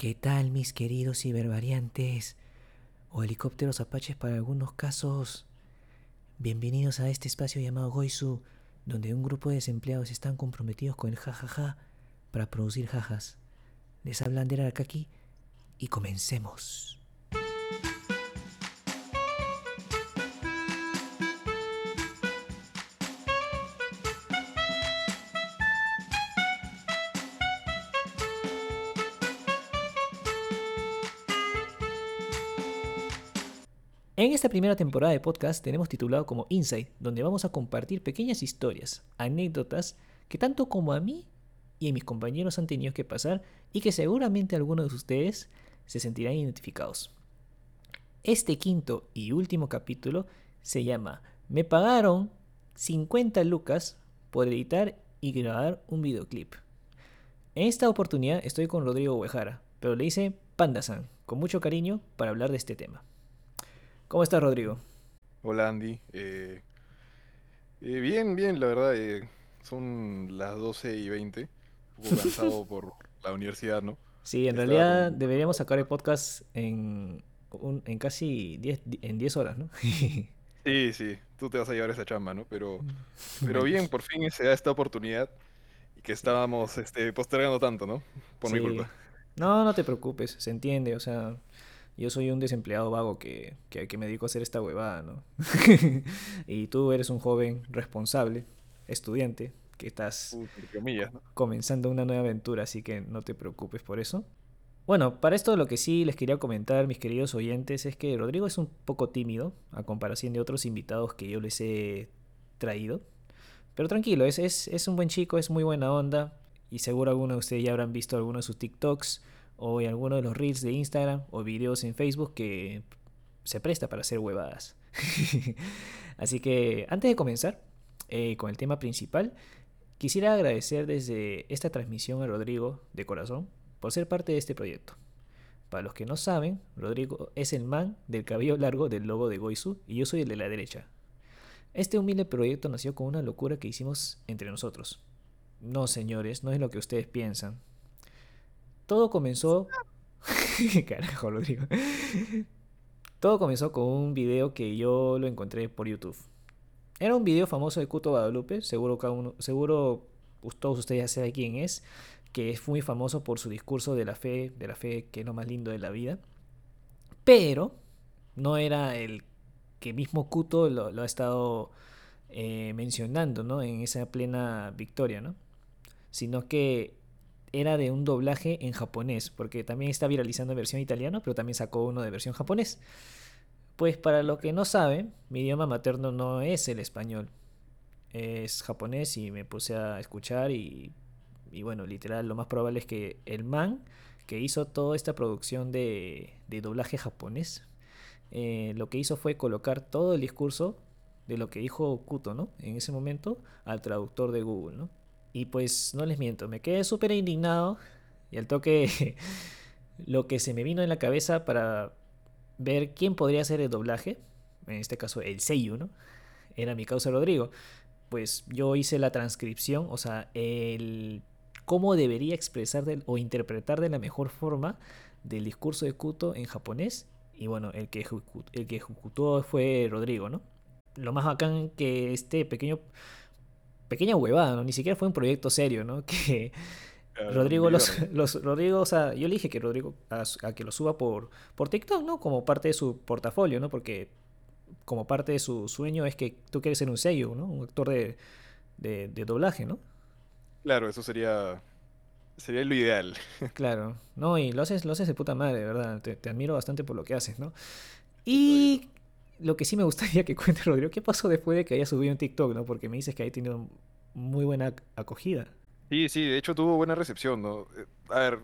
¿Qué tal mis queridos cibervariantes? O helicópteros apaches para algunos casos. Bienvenidos a este espacio llamado Goizu, donde un grupo de desempleados están comprometidos con el jajaja para producir jajas. Les habla Ander Arakaki y comencemos. En esta primera temporada de podcast tenemos titulado como Insight, donde vamos a compartir pequeñas historias, anécdotas que tanto como a mí y a mis compañeros han tenido que pasar y que seguramente algunos de ustedes se sentirán identificados. Este quinto y último capítulo se llama Me pagaron 50 lucas por editar y grabar un videoclip. En esta oportunidad estoy con Rodrigo Huejara, pero le hice Pandasan, con mucho cariño para hablar de este tema. ¿Cómo estás, Rodrigo? Hola, Andy. Eh, eh, bien, bien, la verdad. eh, son las 12 y 20. Un poco cansado por la universidad, ¿no? Sí, en Estaba realidad con- deberíamos sacar el podcast en, un- en casi 10, di- en 10 horas, ¿no? Sí, sí, tú te vas a llevar esa chamba, ¿no? Pero, pero bien, por fin se da esta oportunidad y que estábamos este, postergando tanto, ¿no? Por mi culpa. No, no te preocupes, se entiende, o sea, yo soy un desempleado vago que, que, que me dedico a hacer esta huevada, ¿no? Y tú eres un joven responsable, estudiante, que estás entre comillas, ¿no? comenzando una nueva aventura, así que no te preocupes por eso. Bueno, para esto lo que sí les quería comentar, mis queridos oyentes, es que Rodrigo es un poco tímido a comparación de otros invitados que yo les he traído. Pero tranquilo, es, es, es un buen chico, es muy buena onda y seguro algunos de ustedes ya habrán visto algunos de sus TikToks o en alguno de los reels de Instagram o videos en Facebook que se presta para hacer huevadas. Así que antes de comenzar eh, con el tema principal, Quisiera agradecer desde esta transmisión a Rodrigo de corazón por ser parte de este proyecto. Para los que no saben, Rodrigo es el man del cabello largo del logo de Goizu y yo soy el de la derecha. Este humilde proyecto nació con una locura que hicimos entre nosotros. No, señores, no es lo que ustedes piensan. Todo comenzó... Carajo, Rodrigo. Todo comenzó con un video que yo lo encontré por YouTube. Era un video famoso de Cuto Guadalupe, seguro, cada uno, seguro todos ustedes ya saben quién es, que es muy famoso por su discurso de la fe, de la fe que es lo más lindo de la vida. Pero no era el que mismo Cuto lo, lo ha estado eh, mencionando, ¿no? En esa plena victoria, ¿no? Sino que era de un doblaje en japonés, porque también está viralizando en versión italiana, pero también sacó uno de versión japonés. Pues para los que no saben, mi idioma materno no es el español, es japonés y me puse a escuchar y, y bueno, literal, lo más probable es que el man que hizo toda esta producción de, de doblaje japonés, eh, lo que hizo fue colocar todo el discurso de lo que dijo Kuto, ¿no? En ese momento al traductor de Google, ¿no? Y pues no les miento, me quedé súper indignado y al toque lo que se me vino en la cabeza para ver quién podría hacer el doblaje, en este caso el Seiyu, ¿no? Era mi causa Rodrigo. Pues yo hice la transcripción, o sea, el cómo debería expresar o interpretar de la mejor forma del discurso de Kuto en japonés. Y bueno, el que, el que ejecutó fue Rodrigo, ¿no? Lo más bacán que este pequeño, pequeña huevada, ¿no? Ni siquiera fue un proyecto serio, ¿no? Que, Claro, Rodrigo, los, los- Rodrigo, o sea, yo le dije que Rodrigo a, que lo suba por, por TikTok, ¿no? Como parte de su portafolio, ¿no? Porque como parte de su sueño es que tú quieres ser un sello, ¿no? Un actor de, de, de doblaje, ¿no? Claro, eso sería, sería lo ideal. Claro, no, y lo haces, lo haces de puta madre, verdad. Te, te admiro bastante por lo que haces, ¿no? Y lo que sí me gustaría que cuente Rodrigo, ¿qué pasó después de que haya subido un TikTok, ¿no? Porque me dices que haya tenido muy buena ac- acogida. Sí, sí, de hecho tuvo buena recepción, ¿no? Eh, A ver,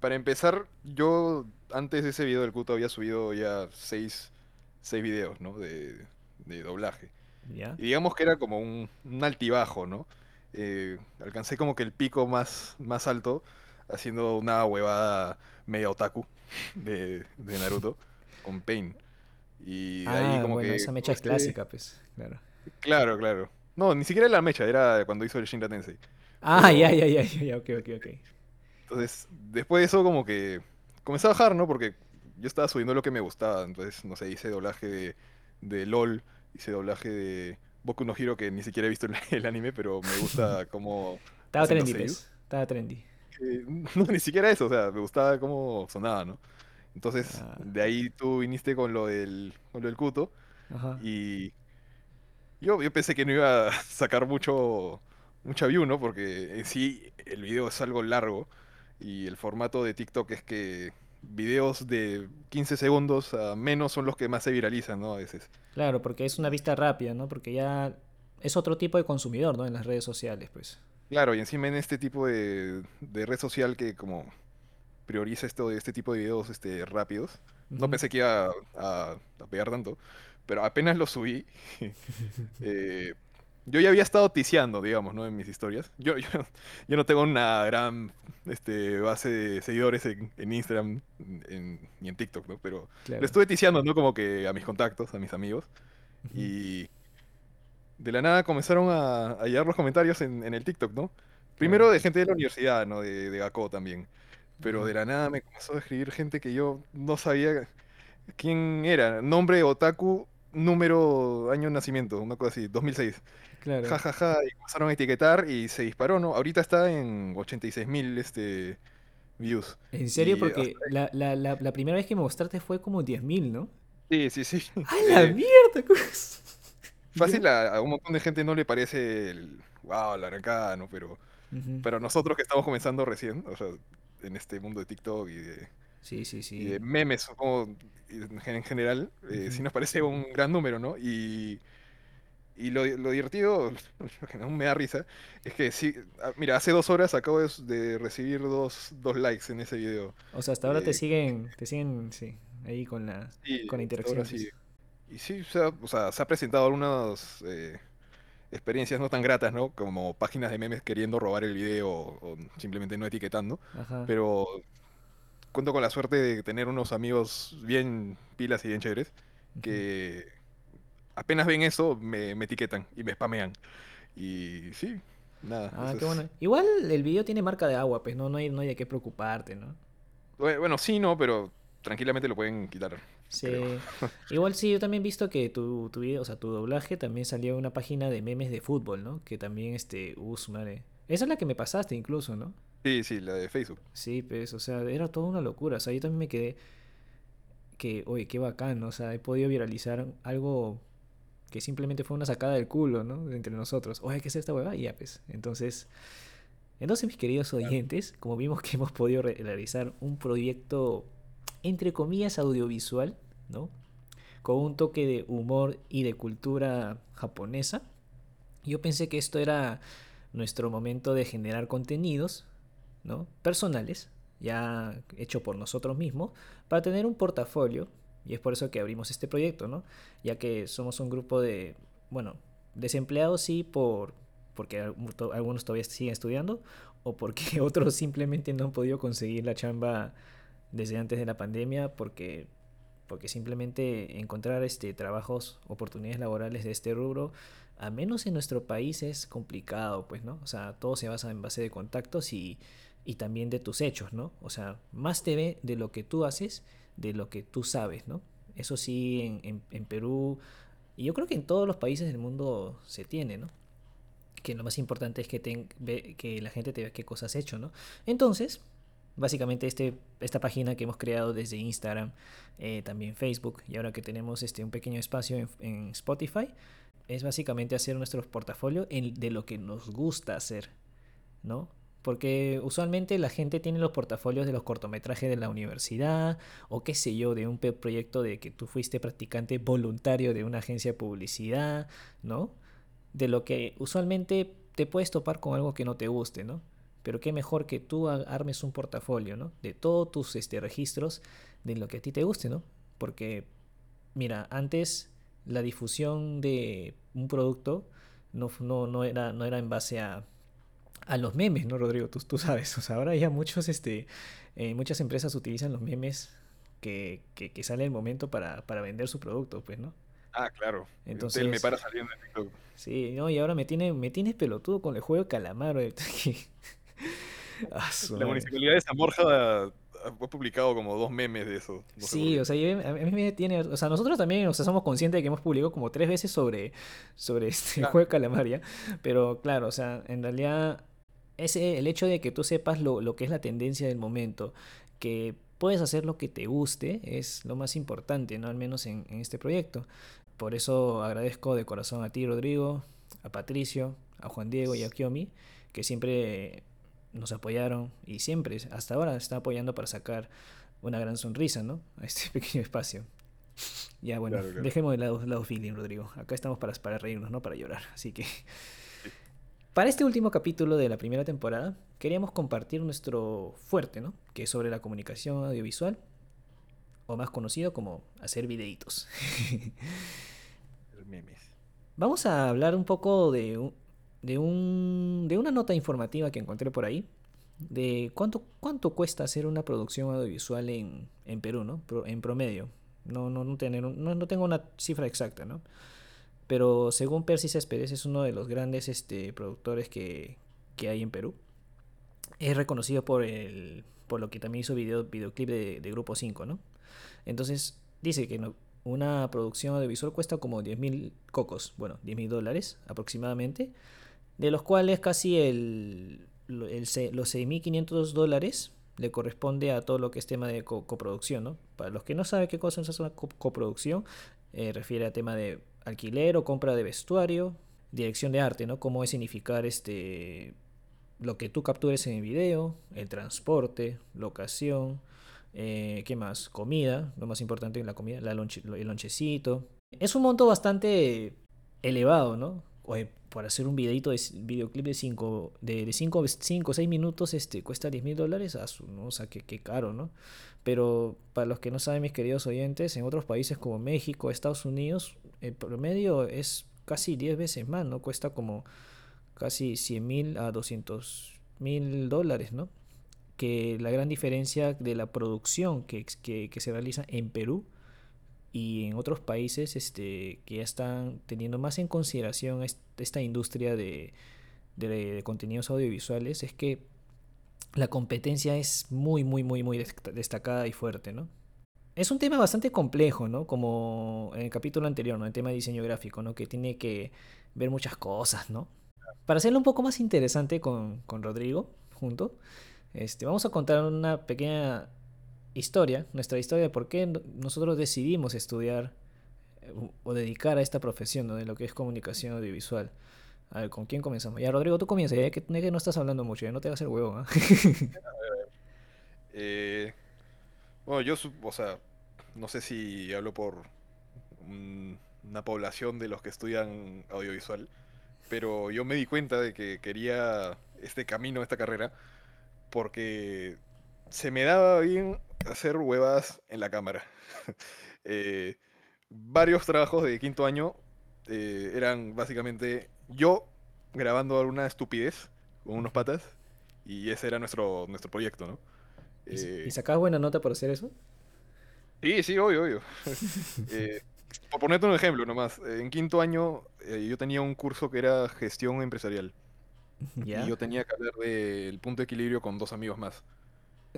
para empezar, yo antes de ese video del Kuto había subido ya seis, seis videos, ¿no? De, de doblaje. ¿Ya? Y digamos que era como un, un altibajo, ¿no? Eh, alcancé como que el pico más, más alto haciendo una huevada media otaku de, de Naruto con Pain. Y ahí Ah, como bueno, que esa mecha es clásica, pues, claro. Claro, claro. No, ni siquiera la mecha, era cuando hizo el Shinra Tensei. Ah, ya, ya, ya, ya, ya, ok, ok, ok. Entonces, después de eso como que comencé a bajar, ¿no? Porque yo estaba subiendo lo que me gustaba. Entonces, no sé, hice doblaje de, de LOL, hice doblaje de Boku no Hero, que ni siquiera he visto el, el anime, pero me gusta cómo Estaba trendy, pues. Estaba trendy. Eh, no, ni siquiera eso, o sea, me gustaba cómo sonaba, ¿no? Entonces, Ah, de ahí tú viniste con lo del, con lo del Kuto ajá. y yo, yo pensé que no iba a sacar mucho, mucha view, ¿no? Porque en sí el video es algo largo y el formato de TikTok es que videos de 15 segundos a menos son los que más se viralizan, ¿no? A veces. Claro, porque es una vista rápida, ¿no? Porque ya es otro tipo de consumidor, ¿no? En las redes sociales, pues. Claro, y encima en este tipo de, de red social que como prioriza esto este tipo de videos este, rápidos. No pensé que iba a, a- a pegar tanto, pero apenas lo subí, eh, yo ya había estado ticiando, digamos, ¿no? En mis historias. Yo, yo, yo no tengo una gran este, base de seguidores en, en Instagram en- ni en TikTok, ¿no? Pero lo Claro. estuve ticiando, ¿no? Como que a mis contactos, a mis amigos. Y de la nada comenzaron a, a llegar los comentarios en, en el TikTok, ¿no? Primero de gente de la universidad, ¿no? De, de GACO también. Pero de la nada me comenzó a escribir gente que yo no sabía quién era. Nombre Otaku, número, año de nacimiento, una cosa así, 2006. Ja, Claro. ja, ja, y comenzaron a etiquetar y se disparó, ¿no? Ahorita está en 86 mil este, views. En serio, Y porque la, la, la, la primera vez que me mostraste fue como 10.000, ¿no? sí, sí, sí. ¡A la Eh, mierda! fácil a, a un montón de gente no le parece el, wow, la arrancada, ¿no? Pero. Pero nosotros que estamos comenzando recién, o sea, en este mundo de TikTok y de, Sí, sí, y de sí. memes, supongo, en gen- en general, eh, sí nos parece un gran número, ¿no? Y, y lo, lo divertido, lo que aún me da risa, es que sí, ah, mira, hace dos horas acabo de, de recibir dos, dos likes en ese video. O sea, hasta ahora te Eh, siguen, te siguen, sí, ahí con la, y con la interacción, sí. pues. Y sí, o sea, o sea, se ha presentado algunas eh, experiencias no tan gratas, ¿no? Como páginas de memes queriendo robar el video o, o simplemente no etiquetando. Ajá. Pero cuento con la suerte de tener unos amigos bien pilas y bien chéveres que apenas ven eso me, me etiquetan y me spamean. Y sí, nada, Ah, qué es... bueno. Igual el video tiene marca de agua, pues no, no hay, no hay de qué preocuparte, ¿no? Bue- Bueno, sí, no, pero tranquilamente lo pueden quitar, creo. Sí. Igual sí, yo también he visto que tu, tu video, o sea, tu doblaje también salió en una página de memes de fútbol, ¿no? Que también, este, su madre. Esa es la que me pasaste incluso, ¿no? Sí, sí, la de Facebook. Sí, pues, o sea, era toda una locura. O sea, yo también me quedé que, oye, qué bacán, ¿no? O sea, he podido viralizar algo que simplemente fue una sacada del culo, ¿no? Entre nosotros. Oye, ¿qué es esta huevada? Y ya, pues. Entonces, entonces, mis queridos oyentes, como vimos que hemos podido re- realizar un proyecto, entre comillas, audiovisual, ¿no? Con un toque de humor y de cultura japonesa, yo pensé que esto era nuestro momento de generar contenidos, ¿no? Personales, ya hecho por nosotros mismos, para tener un portafolio, y es por eso que abrimos este proyecto, ¿no? Ya que somos un grupo de, bueno, desempleados sí por porque algunos todavía siguen estudiando o porque otros simplemente no han podido conseguir la chamba desde antes de la pandemia porque porque simplemente encontrar este trabajos, oportunidades laborales de este rubro, a menos en nuestro país es complicado, pues, ¿no? O sea, todo se basa en base de contactos y, y también de tus hechos, ¿no? O sea, más te ve de lo que tú haces, de lo que tú sabes, ¿no? Eso sí, en, en, en Perú, y yo creo que en todos los países del mundo se tiene, ¿no? Que lo más importante es que, ve- que la gente te vea qué cosas has hecho, ¿no? Entonces, básicamente este, esta página que hemos creado desde Instagram, eh, también Facebook, y ahora que tenemos este, un pequeño espacio en, Spotify, es básicamente hacer nuestro portafolio de lo que nos gusta hacer, ¿no? Porque usualmente la gente tiene los portafolios de los cortometrajes de la universidad o qué sé yo, de un proyecto de que tú fuiste practicante voluntario de una agencia de publicidad, ¿no? De lo que usualmente te puedes topar con algo que no te guste, ¿no? Pero qué mejor que tú armes un portafolio, ¿no? De todos tus este, registros de lo que a ti te guste, ¿no? Porque, mira, antes la difusión de un producto no, no, no era, no era en base a, a los memes, ¿no, Rodrigo? Tú, tú sabes, o sea, ahora ya muchos, este, eh, muchas empresas utilizan los memes que, que, que sale el momento para, para vender su producto, pues, ¿no? Ah, claro. Me Entonces, para saliendo en TikTok. sí, no, y ahora me tiene, me tienes pelotudo con el juego de calamar. Ah, La municipalidad de San Borja he publicado como dos memes de eso. no Sí, o sea, a mí me tiene, o sea, nosotros también, o sea, somos conscientes de que hemos publicado como tres veces sobre, sobre este Claro. juego de calamar, ¿ya? Pero claro, o sea, en realidad, ese, el hecho de que tú sepas lo, lo que es la tendencia del momento, que puedes hacer lo que te guste, es lo más importante, ¿no? Al menos en, en este proyecto. Por eso agradezco de corazón a ti, Rodrigo, a Patricio, a Juan Diego y a Kiomi, que siempre nos apoyaron y siempre, hasta ahora, están apoyando para sacar una gran sonrisa, ¿no? A este pequeño espacio. Ya, bueno, Claro, claro. dejemos de lado, lado feeling, Rodrigo. Acá estamos para, para reírnos, no para llorar. Así que, para este último capítulo de la primera temporada, queríamos compartir nuestro fuerte, ¿no? Que es sobre la comunicación audiovisual, o más conocido como hacer videitos. Memes. Vamos a hablar un poco de, un- de, un, de una nota informativa que encontré por ahí, de cuánto, cuánto cuesta hacer una producción audiovisual en, en Perú, ¿no? En promedio. No, no, no, tener no, no tengo una cifra exacta, ¿no? Pero según Percy Céspedes, es uno de los grandes este, productores que, que hay en Perú. Es reconocido por, el, por lo que también hizo video, videoclip de, de Grupo 5, ¿no? Entonces, dice que una producción audiovisual cuesta como 10 mil cocos, bueno, 10 mil dólares aproximadamente, de los cuales casi el, el los 6.500 dólares le corresponde a todo lo que es tema de co- coproducción, ¿no? Para los que no saben qué cosa es una co- coproducción, eh, refiere a tema de alquiler o compra de vestuario, dirección de arte, ¿no? Cómo es significar este lo que tú captures en el video, el transporte, locación, eh, ¿qué más? Comida, lo más importante en la comida, la el lonchecito. Es un monto bastante elevado, ¿no? Oye, por hacer un videito de videoclip de 5 de, de cinco, cinco o 6 minutos este, cuesta 10 mil dólares, ¿no? o sea, qué, qué caro, ¿no? Pero para los que no saben, mis queridos oyentes, en otros países como México, Estados Unidos, el promedio es casi 10 veces más, ¿no? Cuesta como casi 100 mil a 200 mil dólares, ¿no? Que la gran diferencia de la producción que, que, que se realiza en Perú y en otros países este, que ya están teniendo más en consideración est- esta industria de, de, de contenidos audiovisuales es que la competencia es muy, muy, muy, muy dest- destacada y fuerte, ¿no? Es un tema bastante complejo, ¿no? Como en el capítulo anterior, ¿no? El tema de diseño gráfico, ¿no? Que tiene que ver muchas cosas, ¿no? Para hacerlo un poco más interesante con, con Rodrigo, junto, este, vamos a contar una pequeña historia, nuestra historia de por qué no- nosotros decidimos estudiar eh, o- dedicar a esta profesión. De lo que es comunicación audiovisual. A ver, ¿con quién comenzamos? Ya, Rodrigo, tú comienza, ya que, que no estás hablando mucho, ya no te a hacer huevo, ¿ah? Eh, bueno, yo, o sea, no sé si hablo por un- una población de los que estudian audiovisual, pero yo me di cuenta de que quería este camino, esta carrera, porque se me daba bien hacer huevas en la cámara. Eh, varios trabajos de quinto año eh, eran básicamente yo grabando alguna estupidez con unos patas y ese era nuestro, nuestro proyecto, ¿no? ¿Y, Eh, y sacabas buena nota por hacer eso? Sí, sí, obvio, obvio. Eh, por ponerte un ejemplo nomás, en quinto año eh, yo tenía un curso que era gestión empresarial y yo tenía que hablar del punto de equilibrio con dos amigos más.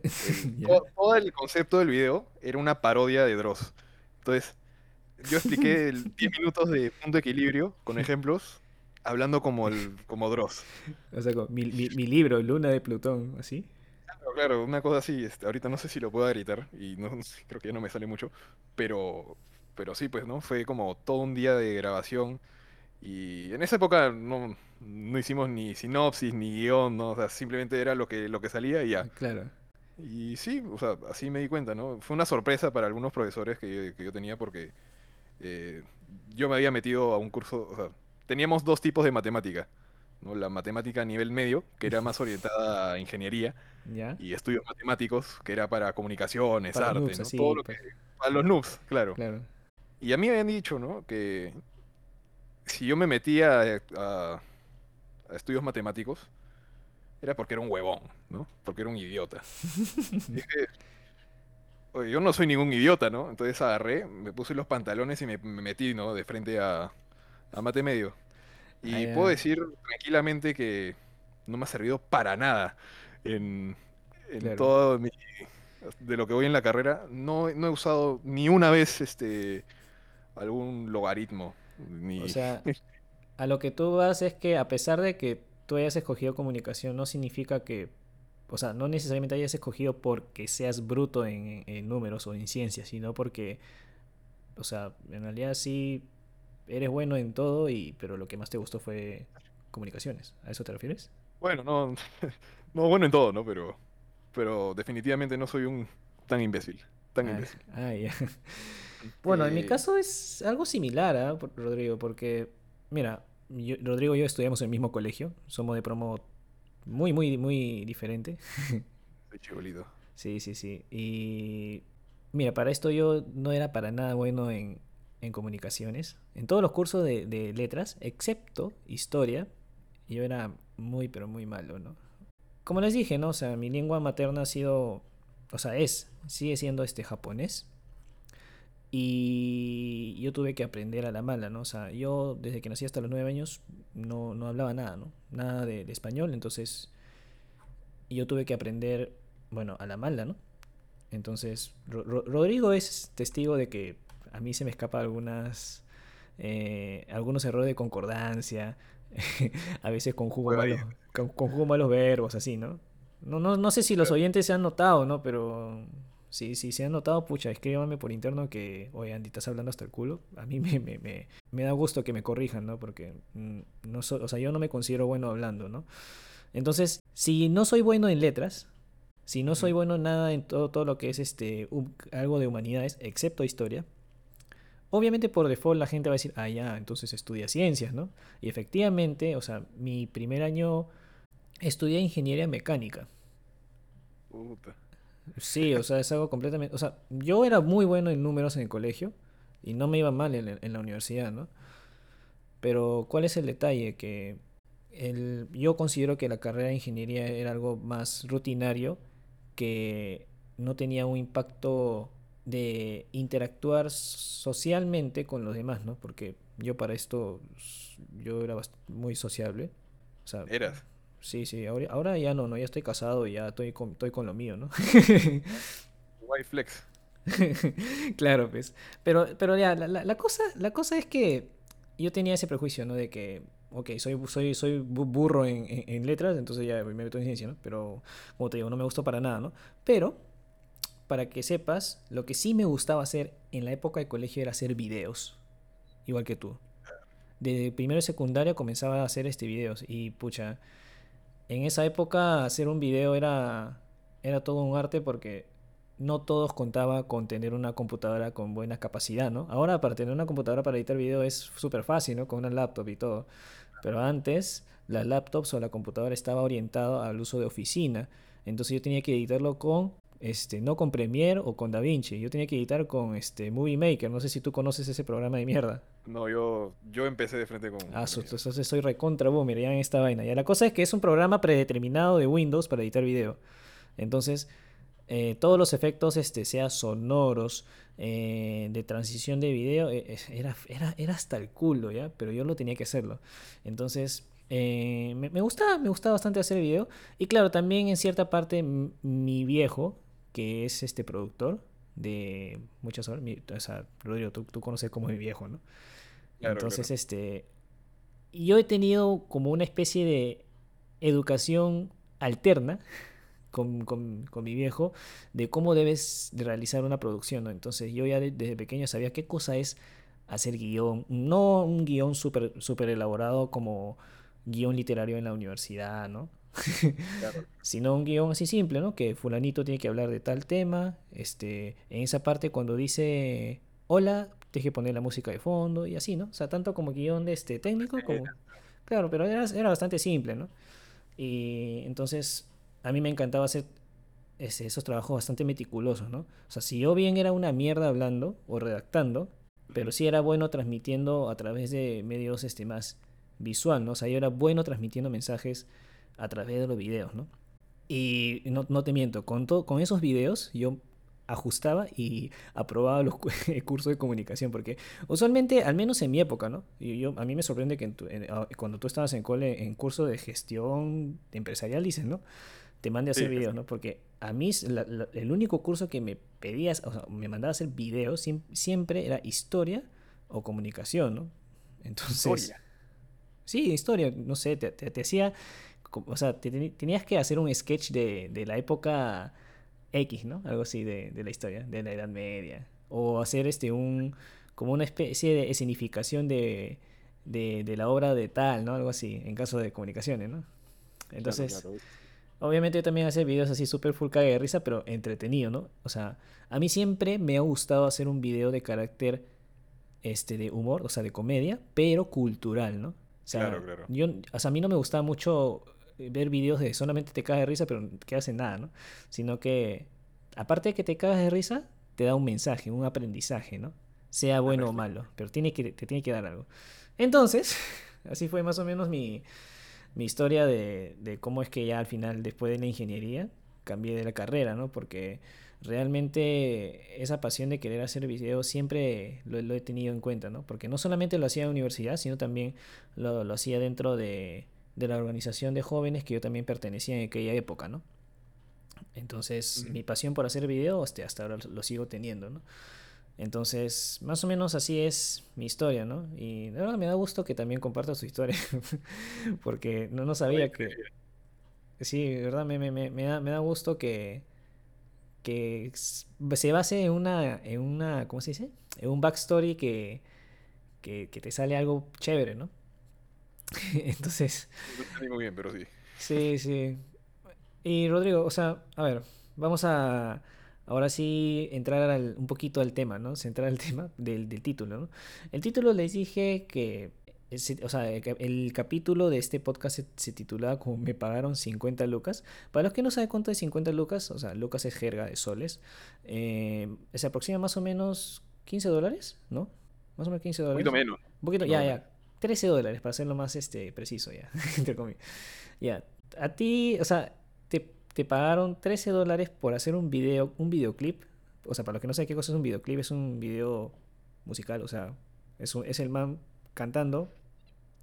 Todo, todo el concepto del video era una parodia de Dross. Entonces, yo expliqué el 10 minutos de punto de equilibrio con ejemplos, hablando como el como Dross. O sea, como mi, mi- mi libro, Luna de Plutón, ¿así? Claro, claro, una cosa así, este, ahorita no sé si lo puedo gritar y no, creo que ya no me sale mucho, pero, pero sí, pues, ¿no? Fue como todo un día de grabación y en esa época no, no hicimos ni sinopsis ni guion, ¿no? O sea, simplemente era lo que, lo que salía y ya. Claro. Y sí, o sea, así me di cuenta, ¿no? Fue una sorpresa para algunos profesores que yo, que yo tenía porque eh, yo me había metido a un curso, o sea, teníamos dos tipos de matemática, ¿no? La matemática a nivel medio, que era más orientada a ingeniería, ¿Ya? y estudios matemáticos, que era para comunicaciones, Para arte, noobs, ¿no? así, Todo lo que... Para los noobs, claro. Claro. Y a mí me habían dicho, ¿no? Que si yo me metía a, a- a estudios matemáticos, era porque era un huevón, ¿no? Porque era un idiota. Dije, oye, yo no soy ningún idiota, ¿no? Entonces agarré, me puse los pantalones y me, me metí, ¿no? De frente a, a mate medio. Y Ah, puedo decir tranquilamente que no me ha servido para nada en, en Claro. todo mi, de lo que voy en la carrera, no, no he usado ni una vez este algún logaritmo. Ni... O sea, a lo que tú vas es que a pesar de que tú hayas escogido comunicación, no significa que, o sea, no necesariamente hayas escogido porque seas bruto en, en números o en ciencias, sino porque, o sea, en realidad sí eres bueno en todo, y, pero lo que más te gustó fue comunicaciones. ¿A eso te refieres? Bueno, no, no bueno en todo, ¿no? Pero, pero definitivamente no soy un tan imbécil, tan Ah, imbécil. ah, ya. Bueno, en mi caso es algo similar, ¿ah, Por- Rodrigo, porque, mira, yo- Rodrigo y yo estudiamos en el mismo colegio, somos de promo muy, muy, muy diferente. soy chibolito. Sí, sí, sí. Y mira, para esto yo no era para nada bueno en, en comunicaciones. En todos los cursos de, de letras, excepto historia, yo era muy, pero muy malo, ¿no? Como les dije, ¿no? O sea, mi lengua materna ha sido, o sea, es, sigue siendo este japonés. Y yo tuve que aprender a la mala, ¿no? O sea, yo desde que nací hasta los nueve años no, no hablaba nada, ¿no? Nada de, de español, entonces yo tuve que aprender, bueno, a la mala, ¿no? Entonces, Ro- Ro- Rodrigo es testigo de que a mí se me escapan algunas, eh, algunos errores de concordancia, a veces conjugo malos, con- conjugo malos verbos, así, ¿no? No, no, no sé si los oyentes se han notado, ¿no? Pero si, si se han notado, pucha, escríbanme por interno que, oye, Andy, estás hablando hasta el culo. A mí me, me, me, me da gusto que me corrijan, ¿no? Porque mm, no so- o sea, yo no me considero bueno hablando, ¿no? Entonces, si no soy bueno en letras, si no soy bueno en nada en todo, todo lo que es este algo de humanidades, excepto historia, obviamente por default la gente va a decir, ah, ya, entonces estudia ciencias, ¿no? Y efectivamente, o sea, mi primer año estudié ingeniería mecánica. Puta. Sí, o sea, es algo completamente... O sea, yo era muy bueno en números en el colegio y no me iba mal en, en la universidad, ¿no? Pero ¿cuál es el detalle? Que el, yo considero que la carrera de ingeniería era algo más rutinario que no tenía un impacto de interactuar socialmente con los demás, ¿no? Porque yo para esto, yo era muy sociable. O sea. Sí, sí, ahora, ahora ya no, no, ya estoy casado y ya estoy con, estoy con lo mío, ¿no? White flex. Claro, pues. Pero, pero ya, la, la- la cosa, la cosa es que yo tenía ese prejuicio, ¿no? De que, ok, soy, soy, soy bu- burro en, en- en letras, entonces ya me meto en ciencia, ¿no? Pero, como te digo, no me gustó para nada, ¿no? Pero, para que sepas, lo que sí me gustaba hacer en la época de colegio era hacer videos, igual que tú. De primero y secundaria comenzaba a hacer este videos y, pucha, en esa época hacer un video era, era todo un arte porque no todos contaba con tener una computadora con buena capacidad, ¿no? Ahora para tener una computadora para editar video es súper fácil, ¿no? Con una laptop y todo. Pero antes las laptops o la computadora estaba orientado al uso de oficina. Entonces yo tenía que editarlo con, este, no con Premiere o con DaVinci. Yo tenía que editar con este Movie Maker. No sé si tú conoces ese programa de mierda. No, yo, yo empecé de frente con, Ah, entonces soy recontra boomer ya en esta vaina. Ya la cosa es que es un programa predeterminado de Windows para editar video. Entonces, eh, todos los efectos, este, sea sonoros, eh, de transición de video, eh, era, era, era hasta el culo, ¿ya? Pero yo lo tenía que hacerlo. Entonces, eh, me, me gustaba, me gustaba bastante hacer video. Y claro, también en cierta parte, mi viejo, que es este productor de muchas horas, mi- o sea, Rodrigo, tú, tú conoces como mi viejo, ¿no? Claro, Entonces, claro. este, yo he tenido como una especie de educación alterna con, con- con mi viejo de cómo debes de realizar una producción, ¿no? Entonces yo ya de- desde pequeño sabía qué cosa es hacer guion, no un guion súper súper elaborado como guion literario en la universidad, ¿no? Claro. sino un guion así simple, ¿no? Que fulanito tiene que hablar de tal tema, este, en esa parte cuando dice hola, tienes que poner la música de fondo y así, ¿no? O sea, tanto como guion de este técnico como... Claro, pero era, era bastante simple, ¿no? Y entonces a mí me encantaba hacer ese- esos trabajos bastante meticulosos, ¿no? O sea, si yo bien era una mierda hablando o redactando, pero sí era bueno transmitiendo a través de medios este, más visual, ¿no? O sea, yo era bueno transmitiendo mensajes a través de los videos, ¿no? Y no, no te miento, con, con esos videos yo ajustaba y aprobaba los cu- cursos de comunicación, porque usualmente, al menos en mi época, ¿no? Y yo, a mí me sorprende que en tu- en- ah, cuando tú estabas en cole, en curso de gestión empresarial, dices, ¿no? te mande a hacer Sí, videos, ¿no? Porque a mí s- la- la- el único curso que me pedías, o sea, me mandaba a hacer videos, siem- siempre era historia o comunicación, ¿no? Entonces, Historia. sí, historia, no sé, te, te- te hacía, o sea, te tenías que hacer un sketch de, de la época X, ¿no? Algo así de, de la historia, de la Edad Media. O hacer este un, como una especie de escenificación de, de, de la obra de tal, ¿no? Algo así, en caso de comunicaciones, ¿no? Entonces, claro. obviamente yo también hacía videos así súper full caga de risa, pero entretenido, ¿no? O sea, a mí siempre me ha gustado hacer un video de carácter este, de humor, o sea, de comedia, pero cultural, ¿no? O sea, Claro, claro. yo, o sea, a mí no me gustaba mucho ver videos de solamente te cagas de risa, pero que hacen nada, ¿no? Sino que, aparte de que te cagas de risa, te da un mensaje, un aprendizaje, ¿no? Sea bueno o malo, pero tiene que, te tiene que dar algo. Entonces, así fue más o menos mi, mi historia de, de cómo es que ya al final, después de la ingeniería, cambié de la carrera, ¿no? Porque realmente esa pasión de querer hacer videos siempre lo, lo he tenido en cuenta, ¿no? Porque no solamente lo hacía en la universidad, sino también lo, lo hacía dentro de, de la organización de jóvenes que yo también pertenecía en aquella época, ¿no? Entonces, mi pasión por hacer videos este, hasta ahora lo, sigo teniendo, ¿no? Entonces, más o menos así es mi historia, ¿no? Y de verdad me da gusto que también compartas tu historia, porque no, no sabía que... Sí, de verdad me, me, me, me da, me da gusto que, que se base en una, en una, ¿cómo se dice? En un backstory que, que, que te sale algo chévere, ¿no? Entonces, No entendí muy bien, pero sí. sí, sí. Y Rodrigo, o sea, a ver, vamos a ahora sí entrar al- un poquito al tema, ¿no? Centrar el tema del, del título, ¿no? El título les dije que, o sea, el, ca- el capítulo de este podcast se, se titulaba como Me pagaron 50 lucas. Para los que no saben cuánto es 50 lucas, o sea, lucas es jerga de soles, eh, se aproxima más o menos 15 dólares, ¿no? Más o menos 15 Un dólares. poquito menos. Un poquito, No, ya, ya. 13 dólares, para hacerlo más este, preciso, ya. Entre comillas. Ya. A ti, o sea, te, te pagaron 13 dólares por hacer un video, un videoclip. O sea, para los que no saben qué cosa es un videoclip, es un video musical, o sea, es, un- es el man cantando.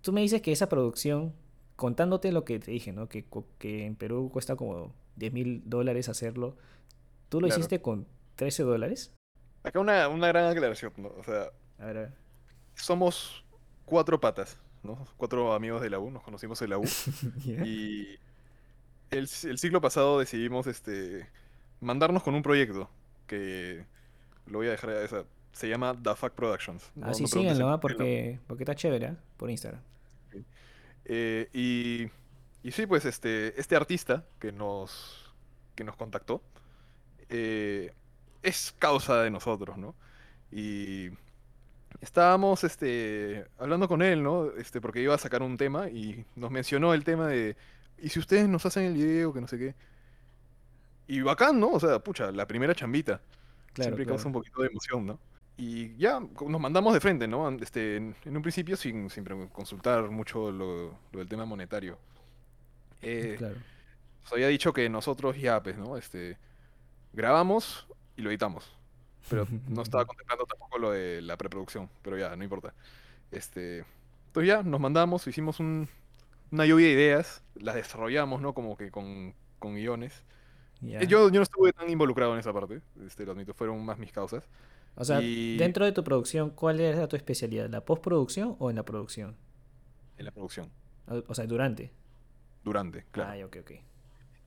Tú me dices que esa producción, contándote lo que te dije, ¿no? Que, que en Perú cuesta como 10 mil dólares hacerlo. ¿Tú lo Claro. hiciste con 13 dólares? Acá una, una gran aclaración, ¿no? O sea, A ver, a ver. somos cuatro patas, ¿no? Cuatro amigos de la U, nos conocimos en la U. Y el, el siglo pasado decidimos este, mandarnos con un proyecto que lo voy a dejar, o sea, se llama The Fuck Productions. No, Así no síganlo, ¿ah? qué, porque, porque está chévere, ¿ah? Por Instagram. Eh, y, y sí, pues este, este artista que nos, que nos contactó eh, es causa de nosotros, ¿no? Y estábamos este, hablando con él, ¿no? Este, porque iba a sacar un tema y nos mencionó el tema de, ¿y si ustedes nos hacen el video, que no sé qué? Y bacán, ¿no? O sea, pucha, la primera chambita. Claro, Siempre causa un poquito de emoción, ¿no? Y ya nos mandamos de frente, ¿no? Este, en, un principio sin, sin consultar mucho lo, lo del tema monetario. Eh, Claro. nos había dicho que nosotros ya, pues, ¿no? Este, grabamos y lo editamos. Pero no estaba contemplando tampoco lo de la preproducción, pero ya, no importa. Este, entonces ya, nos mandamos, hicimos un- una lluvia de ideas, las desarrollamos, ¿no? Como que con, con guiones. Eh, Yo, yo no estuve tan involucrado en esa parte, este, lo admito, fueron más mis causas. O sea, y- dentro de tu producción, ¿cuál era tu especialidad? ¿La postproducción o en la producción? En la producción, O o sea, durante. durante, claro. Ay, ok, ok.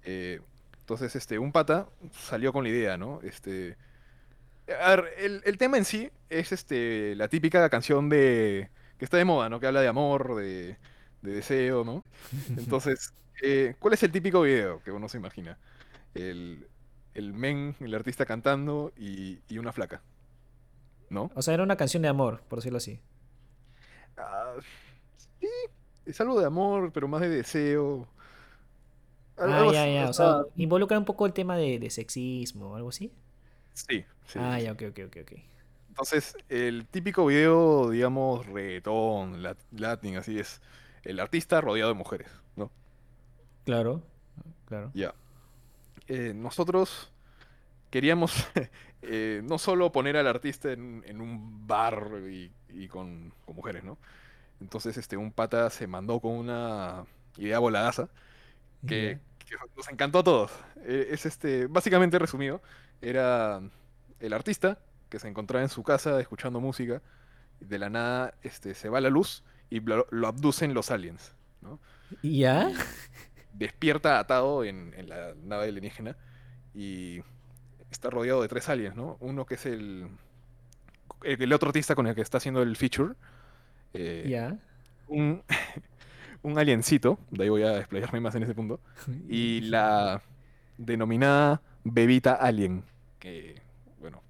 Eh, entonces, este, un pata salió con la idea, ¿no? Este, a ver, el, el tema en sí es este, la típica canción de que está de moda, ¿no? Que habla de amor, de, de deseo, ¿no? Entonces, eh, ¿cuál es el típico video que uno se imagina? El, el men, el artista cantando y, y una flaca, ¿no? O sea, era una canción de amor, por decirlo así. Ah, sí, es algo de amor, pero más de deseo. Ah, ya, ya. o sea, involucra un poco el tema de, de sexismo o algo así. Sí, sí, Ah, ya, ok, ok, ok, ok. Entonces, el típico video, digamos, reggaetón, lat- latin, así es, el artista rodeado de mujeres, ¿no? Claro, claro. Ya. Eh, nosotros queríamos eh, no solo poner al artista en, en un bar y, y con, con mujeres, ¿no? Entonces, este, un pata se mandó con una idea voladaza que, que nos encantó a todos. Eh, es este, básicamente resumido, era el artista que se encontraba en su casa escuchando música, y de la nada este, se va la luz y lo, lo abducen los aliens, ¿no? ¿Ya? Y despierta atado en, en la nave alienígena y está rodeado de tres aliens, ¿no? Uno que es el, el, el otro artista con el que está haciendo el feature, eh, ¿Ya? un, un aliencito, de ahí voy a desplayarme más en ese punto, y la denominada bebita alien, que, bueno,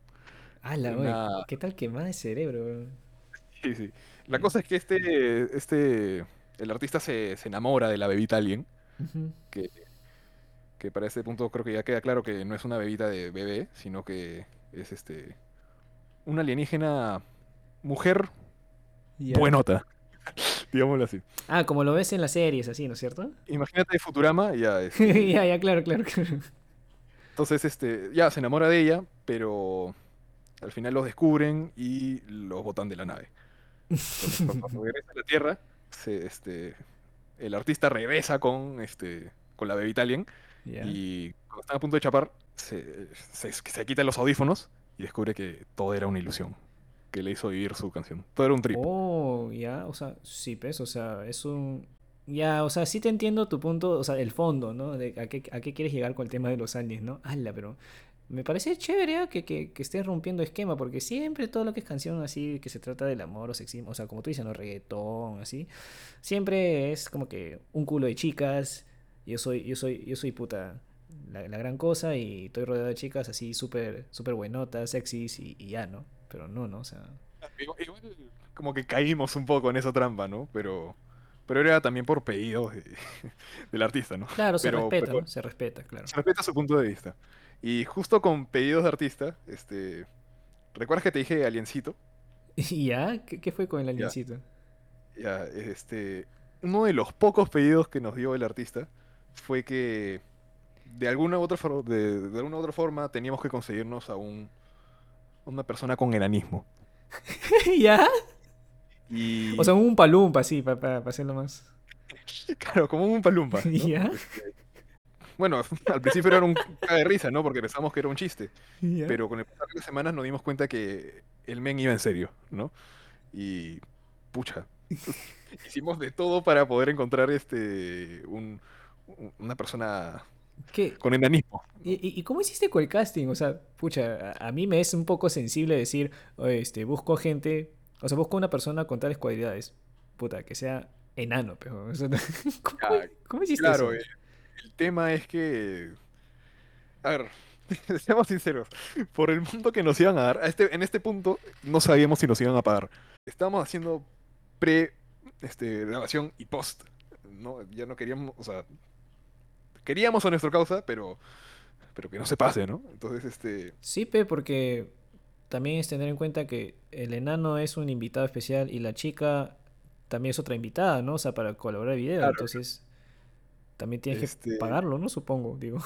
Ala, güey, una... ¿Qué tal quemada de cerebro? Sí, sí. La cosa es que este, este, el artista se, se enamora de la bebita alien, que, que para este punto creo que ya queda claro que no es una bebita de bebé, sino que es este, una alienígena mujer Ya. buenota, digámoslo así. Ah, como lo ves en las series, así, ¿no es cierto? Imagínate Futurama, ya, este, Ya, ya, claro, claro, claro. Entonces este, ya se enamora de ella, pero al final los descubren y los botan de la nave. Entonces, cuando regresa a la Tierra, se, este, el artista regresa con, este, con la bebita alien Ya. y cuando están a punto de chapar, se, se, se quita los audífonos y descubre que todo era una ilusión que le hizo vivir su canción. Todo era un trip. Oh, ya, o sea, sí, pues, o sea, es un... Ya, o sea, sí te entiendo tu punto, o sea, el fondo, ¿no? De a qué, a qué quieres llegar con el tema de los aliens, ¿no? Ala, pero me parece chévere ¿ah? que, que, que estés rompiendo esquema, porque siempre todo lo que es canción así, que se trata del amor o sexismo, o sea, como tú dices, ¿no? Reggaetón, así, siempre es como que un culo de chicas, yo soy, yo soy, yo soy puta, la, gran cosa y estoy rodeado de chicas así súper, súper buenotas, sexys y, y ya, ¿no? Pero no, ¿no? O sea... Igual como que caímos un poco en esa trampa, ¿no? Pero, pero era también por pedido de- del artista, ¿no? Claro, se Pero, respeta, pero ¿no? Se respeta, claro. se respeta su punto de vista. Y justo con pedidos de artista, este, ¿recuerdas que te dije aliencito? ¿Y ya? ¿Qué, qué fue con el aliencito? ya, este, uno de los pocos pedidos que nos dio el artista fue que de alguna u otra forma, de, de alguna u otra forma teníamos que conseguirnos a un, una persona con enanismo. ¿Ya? Y O sea, un palumpa, sí, para hacerlo más. claro, como un palumpa, ¿no? ¿Ya? Bueno, al principio era un caga de risa, ¿no? Porque pensamos que era un chiste. ¿Ya? Pero con el pasar de las semanas nos dimos cuenta que el men iba en serio, ¿no? Y pucha, hicimos de todo para poder encontrar este un- un- una persona ¿Qué? con enanismo. ¿Y, cómo hiciste con el casting? O sea, pucha, a, a mí me es un poco sensible decir, "Oye, este, busco gente, o sea, busco una persona con tales cualidades. Puta, que sea enano, pero... o sea, ¿cómo, cómo hiciste claro, eso? el, el tema es que, a ver, seamos sinceros, por el monto que nos iban a dar, a este, en este punto no sabíamos si nos iban a pagar. Estábamos haciendo pre este, grabación y post, ¿no? Ya no queríamos, o sea, queríamos a nuestra causa, pero, pero que no se pase, ¿no? Entonces, este, Sí, pe, porque también es tener en cuenta que el enano es un invitado especial y la chica también es otra invitada, ¿no? O sea, para colaborar el video, claro, entonces también tienes que este, pagarlo, ¿no? Supongo, digo.